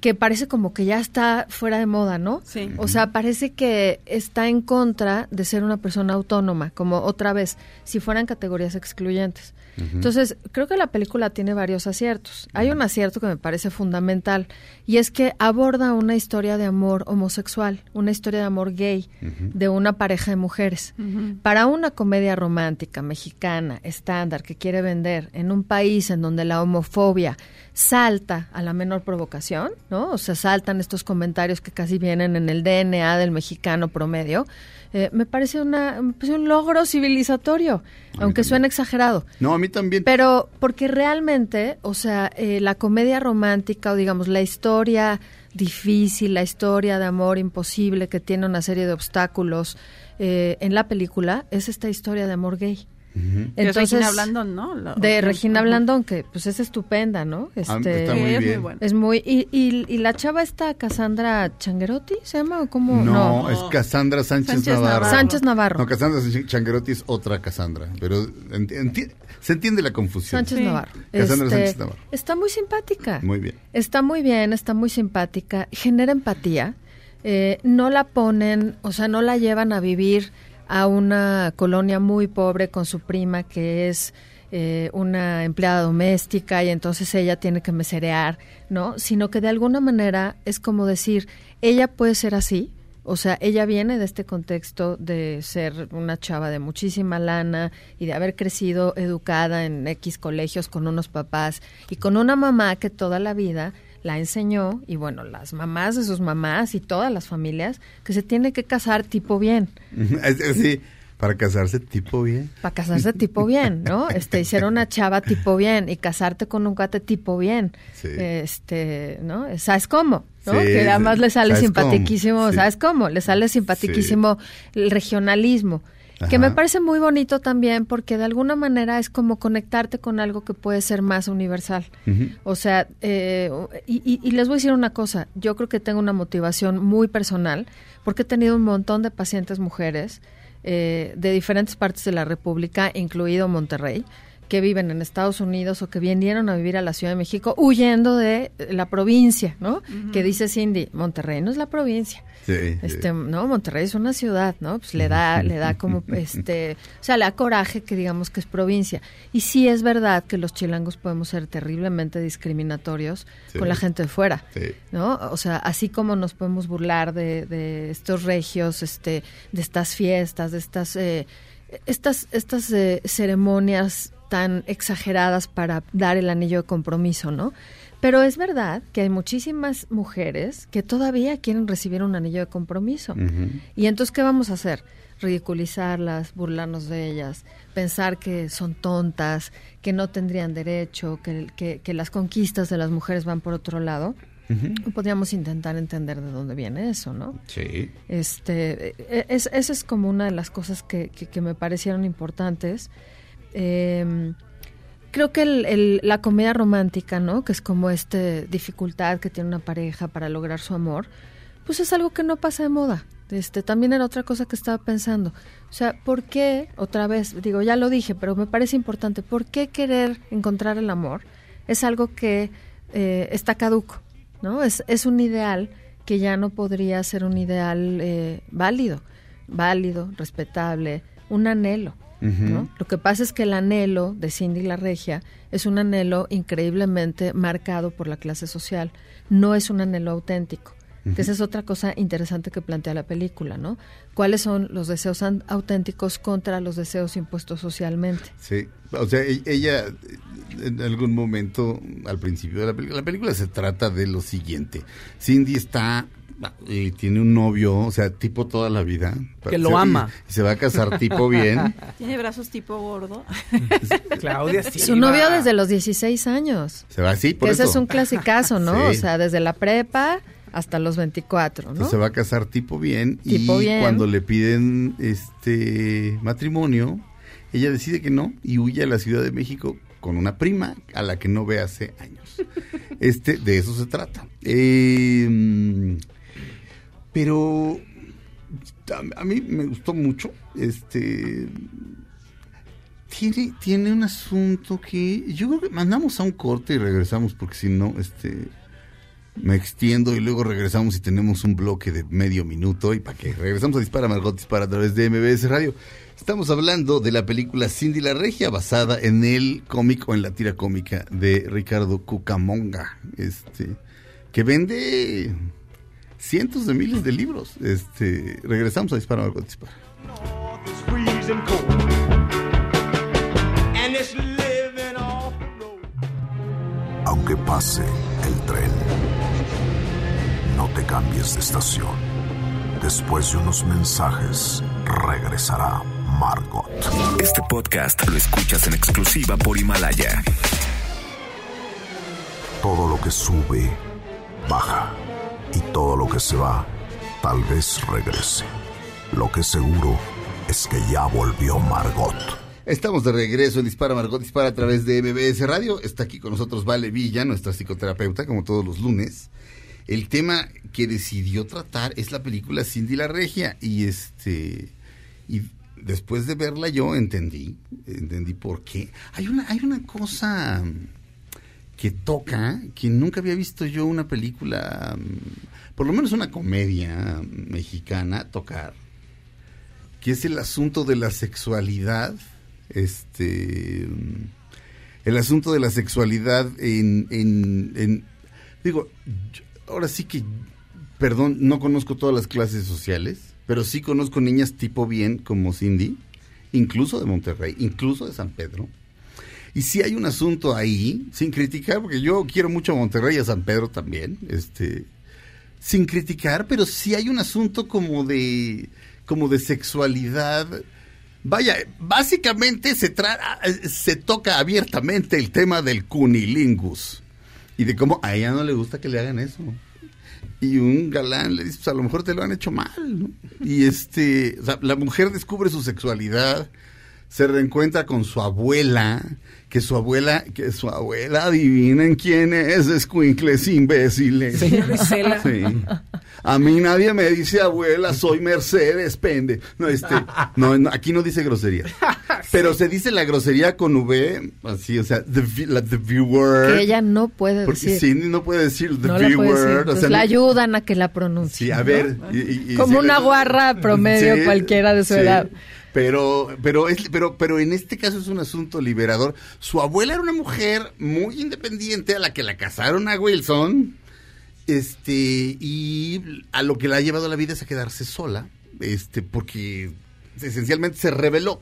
S10: que parece como que ya está fuera de moda, ¿no?
S5: Sí.
S10: O sea, parece que está en contra de ser una persona autónoma, como otra vez, si fueran categorías excluyentes. Entonces, creo que la película tiene varios aciertos. Hay un acierto que me parece fundamental y es que aborda una historia de amor homosexual, una historia de amor gay de una pareja de mujeres. Para una comedia romántica mexicana estándar que quiere vender en un país en donde la homofobia salta a la menor provocación, ¿no? O sea, saltan estos comentarios que casi vienen en el DNA del mexicano promedio. Eh, me parece una me parece un logro civilizatorio, aunque suene exagerado.
S2: no, a mí también.
S10: Pero porque realmente, o sea, eh, la comedia romántica o digamos la historia difícil, la historia de amor imposible que tiene una serie de obstáculos eh, en la película es esta historia de amor gay.
S5: De Regina Blandón, ¿no? La-
S10: de Regina. Blandón, que pues es estupenda, ¿no?
S2: Ah,
S10: Este,
S2: está muy
S5: Sí, es muy
S2: bien.
S5: buena.
S10: Es muy... Y, y, y la chava esta, Cassandra Changuerotti, ¿se llama? ¿O cómo?
S2: No, es Cassandra Sánchez,
S10: Sánchez
S2: Navarro.
S10: Navarro. Sánchez Navarro.
S2: No, Cassandra Changuerotti es otra Cassandra, pero enti- enti- se entiende la confusión.
S10: Sánchez Navarro.
S2: Cassandra
S10: Este,
S2: Sánchez Navarro.
S10: Está muy simpática.
S2: Muy bien.
S10: Está muy bien, está muy simpática, genera empatía. eh, no la ponen, o sea, no la llevan a vivir a una colonia muy pobre con su prima que es eh, una empleada doméstica y entonces ella tiene que meserear, ¿no? Sino que de alguna manera es como decir, ella puede ser así, o sea, ella viene de este contexto de ser una chava de muchísima lana y de haber crecido educada en X colegios con unos papás y con una mamá que toda la vida la enseñó y bueno, las mamás de sus mamás y todas las familias que se tiene que casar tipo bien.
S2: Sí, para casarse tipo bien.
S10: Para casarse tipo bien, ¿no? Este, ser una chava tipo bien y casarte con un cuate tipo bien.
S2: Sí.
S10: Este, ¿no? ¿Sabes cómo? ¿no?
S2: Sí,
S10: que además le sale
S2: ¿sabes cómo?
S10: simpatiquísimo,
S2: Sí.
S10: ¿sabes cómo? Le sale simpatiquísimo el regionalismo. Que me parece muy bonito también porque de alguna manera es como conectarte con algo que puede ser más universal. O sea, eh, y, y- y les voy a decir una cosa, yo creo que tengo una motivación muy personal porque he tenido un montón de pacientes mujeres eh, de diferentes partes de la República, incluido Monterrey, que viven en Estados Unidos o que vinieron a vivir a la Ciudad de México huyendo de la provincia, ¿no? Que dice Cindy, Monterrey no es la provincia.
S2: Sí, sí.
S10: Este, no, Monterrey es una ciudad, ¿no? Pues le da, le da como, este, o sea, le da coraje que digamos que es provincia. Y sí es verdad que los chilangos podemos ser terriblemente discriminatorios
S11: Sí.
S10: con la gente de fuera,
S2: Sí.
S10: ¿no? O sea, así como nos podemos burlar de, de estos regios, este, de estas fiestas, de estas, eh, estas, estas eh, ceremonias tan exageradas para dar el anillo de compromiso, ¿no? Pero es verdad que hay muchísimas mujeres que todavía quieren recibir un anillo de compromiso. Y entonces, ¿qué vamos a hacer? Ridiculizarlas, burlarnos de ellas, pensar que son tontas, que no tendrían derecho, que, que, que las conquistas de las mujeres van por otro lado. Podríamos intentar entender de dónde viene eso, ¿no?
S2: Sí.
S10: Este, e- es, esa es como una de las cosas que, que, que me parecieron importantes. Eh, creo que el- la comedia romántica, ¿no? Que es como esta dificultad que tiene una pareja para lograr su amor, pues es algo que no pasa de moda. Este, también era otra cosa que estaba pensando. O sea, ¿por qué, otra vez, digo, ya lo dije, pero me parece importante, ¿por qué querer encontrar el amor? Es algo que eh, está caduco, ¿no? Es, es un ideal que ya no podría ser un ideal eh, válido, válido, respetable, un anhelo. ¿No? Lo que pasa es que el anhelo de Cindy la Regia es un anhelo increíblemente marcado por la clase social, no es un anhelo auténtico. Que esa es otra cosa interesante que plantea la película, ¿no? ¿Cuáles son los deseos auténticos contra los deseos impuestos socialmente?
S2: Sí, o sea, e- ella en algún momento, al principio de la película, la película se trata de lo siguiente. Cindy está, eh, tiene un novio, o sea, tipo toda la vida.
S4: Que lo
S2: Se-
S4: ama.
S2: y se va a casar tipo bien.
S5: Tiene brazos tipo gordo.
S4: Claudia
S10: Su novio desde los 16 años.
S2: Se va así, por
S10: Que ese
S2: eso.
S10: es un clasicazo, ¿no?
S2: Sí.
S10: O sea, desde la prepa hasta los 24, ¿no?
S2: Entonces se va a casar tipo bien
S10: Tipo
S2: y
S10: bien.
S2: cuando le piden este matrimonio, ella decide que no y huye a la Ciudad de México con una prima a la que no ve hace años. Este, de eso se trata. Eh, pero a, mí me gustó mucho. Este tiene, tiene un asunto que yo creo que mandamos a un corte y regresamos porque si no, este me extiendo y luego regresamos y tenemos un bloque de medio minuto y para que regresamos a Dispara Margot Dispara a través de MBS Radio. Estamos hablando de la película Cindy la Regia basada en el cómic o en la tira cómica de Ricardo Cucamonga, este que vende cientos de miles de libros. Este, regresamos a Dispara Margot Dispara.
S1: Aunque pase el tren, no te cambies de estación. Después de unos mensajes, regresará Margot.
S12: Este podcast lo escuchas en exclusiva por Himalaya.
S1: Todo lo que sube, baja. Y todo lo que se va, tal vez regrese. Lo que seguro es que ya volvió Margot.
S2: Estamos de regreso en Dispara Margot Dispara a través de MBS Radio. Está aquí con nosotros Vale Villa, nuestra psicoterapeuta, como todos los lunes. El tema que decidió tratar es la película Cindy la Regia y este y después de verla yo entendí, entendí por qué. Hay una hay una cosa que toca que nunca había visto yo una película, mm, por lo menos una comedia mexicana tocar que es el asunto de la sexualidad, este, mm, el asunto de la sexualidad en, en, en- digo, ahora sí que, perdón, no conozco todas las clases sociales, pero sí conozco niñas tipo bien como Cindy, incluso de Monterrey, incluso de San Pedro. Y sí hay un asunto ahí, sin criticar, porque yo quiero mucho a Monterrey y a San Pedro también, este, sin criticar, pero sí hay un asunto como de como de sexualidad. Vaya, básicamente se trata se toca abiertamente el tema del cunilingus y de cómo a ella no le gusta que le hagan eso. Y un galán le dice, pues a lo mejor te lo han hecho mal, ¿no? Y este, la mujer descubre su sexualidad, se reencuentra con su abuela, que su abuela, que su abuela, adivinen quién es, escuincles imbéciles.
S4: Señora Isela.
S2: Sí. A mí nadie me dice abuela, soy Mercedes, pende. No, este, no, no, aquí no dice grosería. Pero se dice la grosería con V, así, o sea, the, la, the viewer.
S10: Que ella no puede
S2: Porque
S10: decir.
S2: Cindy no puede decir the
S10: no puede
S2: viewer.
S10: decir.
S2: o sea,
S10: la
S2: no-
S10: ayudan a que la pronuncie.
S2: Sí, a
S10: ¿no?
S2: ver. y- y- y
S10: Como
S2: sí,
S10: una guarra promedio
S2: Sí,
S10: cualquiera de su
S2: sí.
S10: edad.
S2: Pero, pero, es, pero, pero en este caso es un asunto liberador. Su abuela era una mujer muy independiente a la que la casaron a Wilson. Este, y a lo que la ha llevado a la vida es a quedarse sola. Este, porque esencialmente se reveló.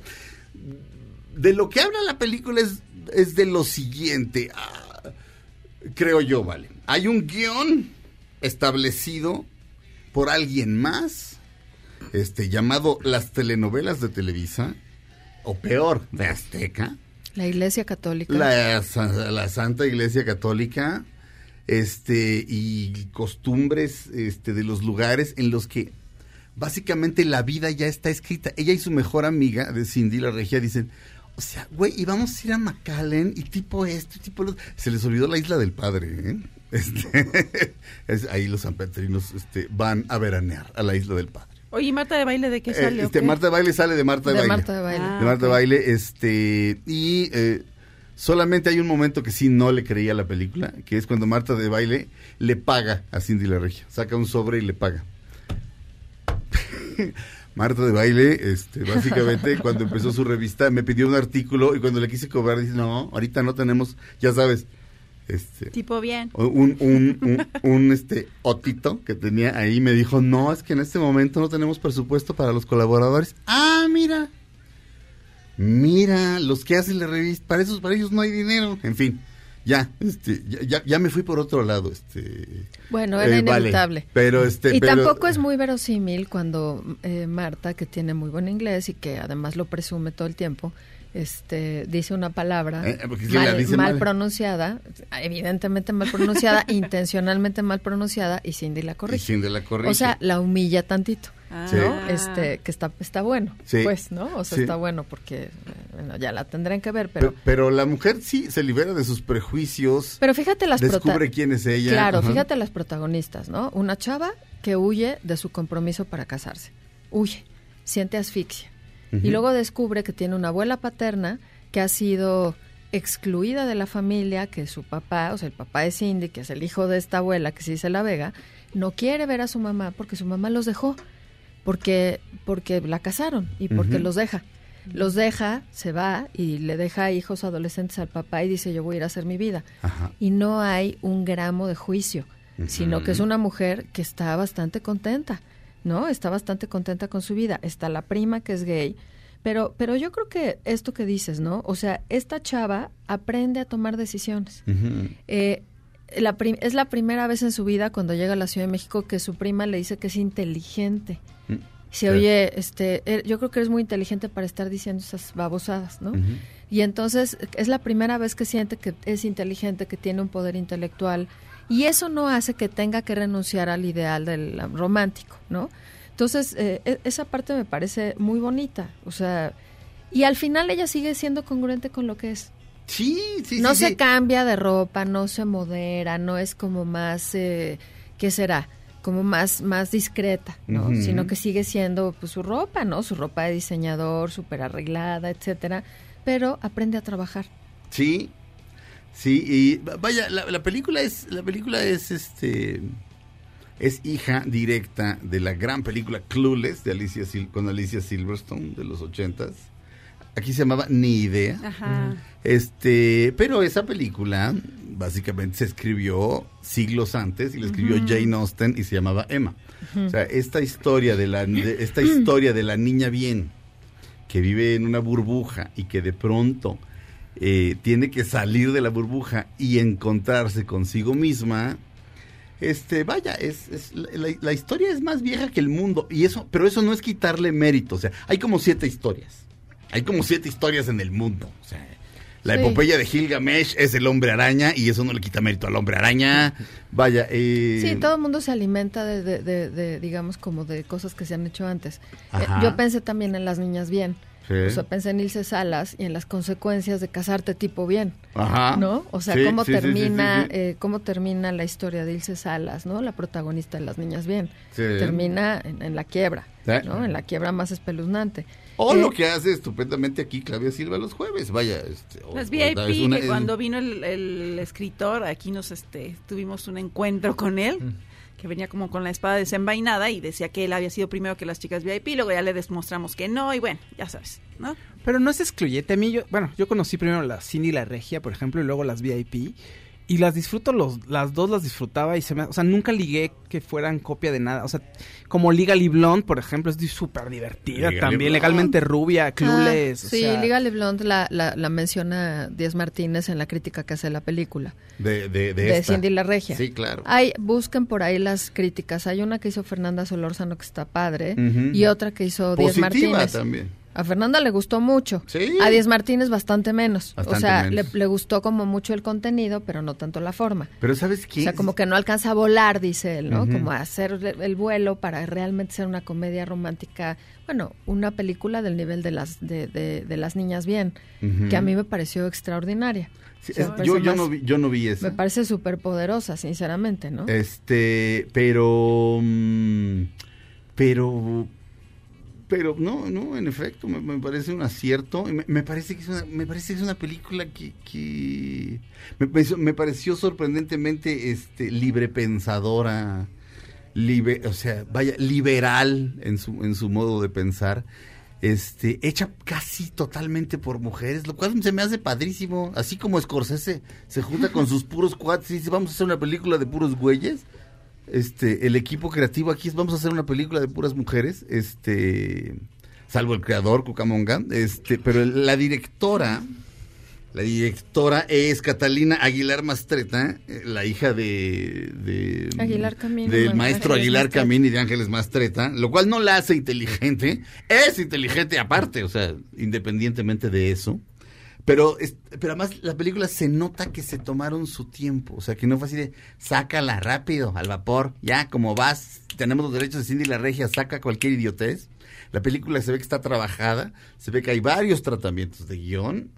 S2: De lo que habla la película es, es de lo siguiente. Ah, creo yo, vale. Hay un guion establecido por alguien más, este, llamado las telenovelas de Televisa, o peor, de Azteca,
S10: La Iglesia Católica.
S2: la, la Santa Iglesia Católica, este, y costumbres este, de los lugares en los que básicamente la vida ya está escrita. Ella y su mejor amiga de Cindy la Regia dicen, O sea, güey, y vamos a ir a McAllen y tipo esto, y tipo lo... Se les olvidó la isla del padre, ¿eh? Este, es- ahí los sanpetrinos este, van a veranear a la isla del padre.
S5: Oye, ¿y Marta de baile de qué
S2: Eh,
S5: sale? o
S2: este,
S5: qué?
S2: Marta de Baile sale de Marta de,
S10: De
S2: Baile.
S10: Marta de Baile.
S5: Ah,
S2: de Marta de. Baile, este, y eh, solamente hay un momento que sí no le creía a la película, que es cuando Marta de Baile le paga a Cindy la Regia, saca un sobre y le paga. Marta de Baile, este, básicamente, cuando empezó su revista, me pidió un artículo y cuando le quise cobrar, dice, no, ahorita no tenemos, ya sabes, este,
S5: Tipo bien.
S2: un, un, un, un, este otito que tenía ahí me dijo, no, es que en este momento no tenemos presupuesto para los colaboradores. Ah, mira. Mira, los que hacen la revista, para esos, para ellos no hay dinero. En fin, ya, este, ya, ya, ya me fui por otro lado, este.
S10: Bueno, era
S2: eh, vale.
S10: inevitable.
S2: Pero este,
S10: y
S2: pero-
S10: tampoco es muy verosímil cuando eh, Marta, que tiene muy buen inglés y que además lo presume todo el tiempo, este, dice una palabra
S2: Eh, la
S10: mal,
S2: dice
S10: mal
S2: mal.
S10: pronunciada, evidentemente mal pronunciada, intencionalmente mal pronunciada, y Cindy la
S2: Y
S10: corrige.
S2: Cindy la corrige.
S10: O sea, la humilla tantito.
S2: Sí.
S10: ¿no? Este, que está, está bueno,
S2: Sí.
S10: pues, ¿no? O sea,
S2: Sí.
S10: está bueno porque, eh, bueno, ya la tendrán que ver, pero...
S2: Pero, pero la mujer sí se libera de sus prejuicios.
S10: Pero fíjate las prota-
S2: Descubre quién es ella.
S10: Claro,
S2: Ajá.
S10: fíjate las protagonistas, ¿no? Una chava que huye de su compromiso para casarse. Huye, siente asfixia. Y luego descubre que tiene una abuela paterna que ha sido excluida de la familia, que su papá, o sea, el papá de Cindy, que es el hijo de esta abuela, que se dice La Vega, no quiere ver a su mamá porque su mamá los dejó, porque, porque la casaron y porque los deja. Los deja, se va y le deja hijos adolescentes al papá y dice yo voy a ir a hacer mi vida.
S2: Ajá.
S10: Y no hay un gramo de juicio, sino que es una mujer que está bastante contenta, ¿no? Está bastante contenta con su vida. Está la prima que es gay, pero, pero yo creo que esto que dices, ¿no? O sea, esta chava aprende a tomar decisiones. Eh, la es la primera vez en su vida cuando llega a la Ciudad de México que su prima le dice que es inteligente. Se
S11: Sí.
S10: oye, este, yo creo que eres muy inteligente para estar diciendo esas babosadas, ¿no? Y entonces es la primera vez que siente que es inteligente, que tiene un poder intelectual. Y eso no hace que tenga que renunciar al ideal del um, romántico, ¿no? Entonces, eh, e- esa parte me parece muy bonita. O sea, y al final ella sigue siendo congruente con lo que es.
S2: Sí, sí,
S10: No
S2: sí,
S10: se
S2: sí.
S10: cambia de ropa, no se modera, no es como más, eh, ¿qué será? Como más, más discreta, ¿no? Sino que sigue siendo pues, su ropa, ¿no? Su ropa de diseñador, súper arreglada, etcétera. Pero aprende a trabajar.
S2: Sí, sí, y va- vaya, la, la película es, la película es este, es hija directa de la gran película Clueless de Alicia Sil- con Alicia Silverstone de los ochentas. Aquí se llamaba Ni Idea.
S5: Ajá.
S2: Este, pero esa película básicamente se escribió siglos antes y la escribió. Jane Austen y se llamaba Emma. O sea, esta historia de la de- esta historia de la niña bien que vive en una burbuja y que de pronto eh, tiene que salir de la burbuja y encontrarse consigo misma. Este, vaya, es, es- la, historia es más vieja que el mundo y eso, pero eso no es quitarle mérito. O sea, hay como siete historias. Hay como siete historias en el mundo. O sea, la
S10: Sí.
S2: epopeya de Gilgamesh es el hombre araña y eso no le quita mérito al hombre araña. Vaya, eh,
S10: Sí, todo el mundo se alimenta de, de- de- de, digamos, como de cosas que se han hecho antes. Eh, yo pensé también en las niñas bien.
S2: Sí.
S10: O sea, pensé en Ilse Salas y en las consecuencias de casarte tipo bien.
S2: Ajá.
S10: ¿No? O sea,
S2: Sí,
S10: cómo
S2: sí, sí, sí,
S10: termina
S2: sí, sí.
S10: eh, cómo termina la historia de Ilse Salas, ¿no? La protagonista de las niñas bien.
S2: Sí.
S10: Termina en, en la quiebra,
S2: Sí.
S10: ¿no? En la quiebra más espeluznante.
S2: O
S10: Eh,
S2: lo que hace estupendamente aquí Claudia Silva los jueves, vaya. Este, o-
S5: Las VIP,
S2: es una-
S5: que
S2: es-
S5: cuando vino el, el escritor, aquí nos este, tuvimos un encuentro con él,
S2: Mm.
S5: Que venía como con la espada desenvainada y decía que él había sido primero que las chicas VIP, luego ya le demostramos que no, y bueno, ya sabes, ¿no?
S4: Pero no es excluyente. A mí, bueno, yo conocí primero la Cindy y la Regia, por ejemplo, y luego las VIP. Y las disfruto, los, las dos las disfrutaba y se me... O sea, nunca ligué que fueran copia de nada. O sea, como Legally Blonde, por ejemplo, es súper divertida
S10: Legally
S4: también.
S10: Blonde.
S4: Legalmente rubia, clueless.
S10: Ah,
S4: o
S10: sí,
S4: sea,
S10: Liga Blonde la, la, la menciona Díaz Martínez en la crítica que hace de la película.
S2: de, de, de
S10: de
S2: esta.
S10: Cindy la Regia.
S2: Sí, claro.
S10: Hay, busquen por ahí las críticas. Hay una que hizo Fernanda Solórzano que está padre y otra que hizo Díaz
S2: Positiva
S10: Martínez.
S2: también.
S10: A Fernanda le gustó mucho.
S2: Sí.
S10: A Diez Martínez bastante menos.
S2: Bastante
S10: o sea, le,
S2: menos.
S10: le gustó como mucho el contenido, pero no tanto la forma.
S2: Pero ¿sabes qué?
S10: O sea, como que no alcanza a volar, dice él, ¿no? Como a hacer el- el vuelo para realmente ser una comedia romántica, bueno, una película del nivel de las de, de- de las niñas bien, que a mí me pareció extraordinaria.
S2: Sí,
S10: O sea,
S2: es-
S10: me parece
S2: yo, yo
S10: más-
S2: no vi, yo no vi eso.
S10: Me parece súper poderosa, sinceramente, ¿no?
S2: Este, pero, mm, pero, pero no, no, en efecto, me, me parece un acierto. Me, me parece que es una, me parece que es una película que, que me, me pareció sorprendentemente, este, libre pensadora, libe- o sea, vaya, liberal en su, en su modo de pensar. Este, hecha casi totalmente por mujeres, lo cual se me hace padrísimo. Así como Scorsese se junta con sus puros cuates y dice, vamos a hacer una película de puros güeyes. Este, el equipo creativo aquí es, vamos a hacer una película de puras mujeres. Este, salvo el creador, Cucamonga. Este, pero la directora, la directora es Catalina Aguilar Mastreta, eh, la hija de, de-
S10: Aguilar Camino,
S2: del
S10: Ángeles
S2: maestro Aguilar
S10: Mastreta.
S2: Camino y de Ángeles Mastreta, lo cual no la hace inteligente, es inteligente aparte, o sea, independientemente de eso. Pero, es- pero además la película se nota que se tomaron su tiempo, o sea, que no fue así de, sácala rápido, al vapor, ya, como vas, tenemos los derechos de Cindy la Regia, saca cualquier idiotez. La película se ve que está trabajada, se ve que hay varios tratamientos de guion,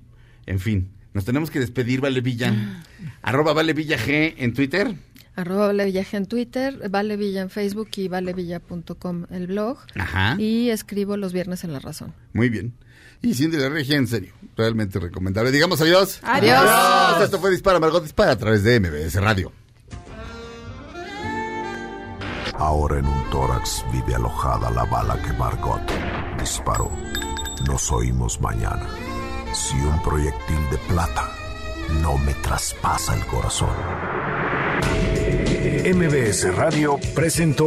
S2: en fin, nos tenemos que despedir, Vale Villa. Arroba Vale Villa G en Twitter.
S10: Arroba Vale Villaje en Twitter, Vale Villa en Facebook y valevilla.com el blog.
S2: Ajá.
S10: Y escribo los viernes en La Razón.
S2: Muy bien. Y Cindy la Regia, en serio, realmente recomendable. Digamos adiós.
S10: Adiós.
S2: Esto fue Dispara, Margot Dispara a través de MBS Radio.
S1: Ahora en un tórax vive alojada la bala que Margot disparó. Nos oímos mañana. Si un proyectil de plata no me traspasa el corazón.
S9: MBS Radio presentó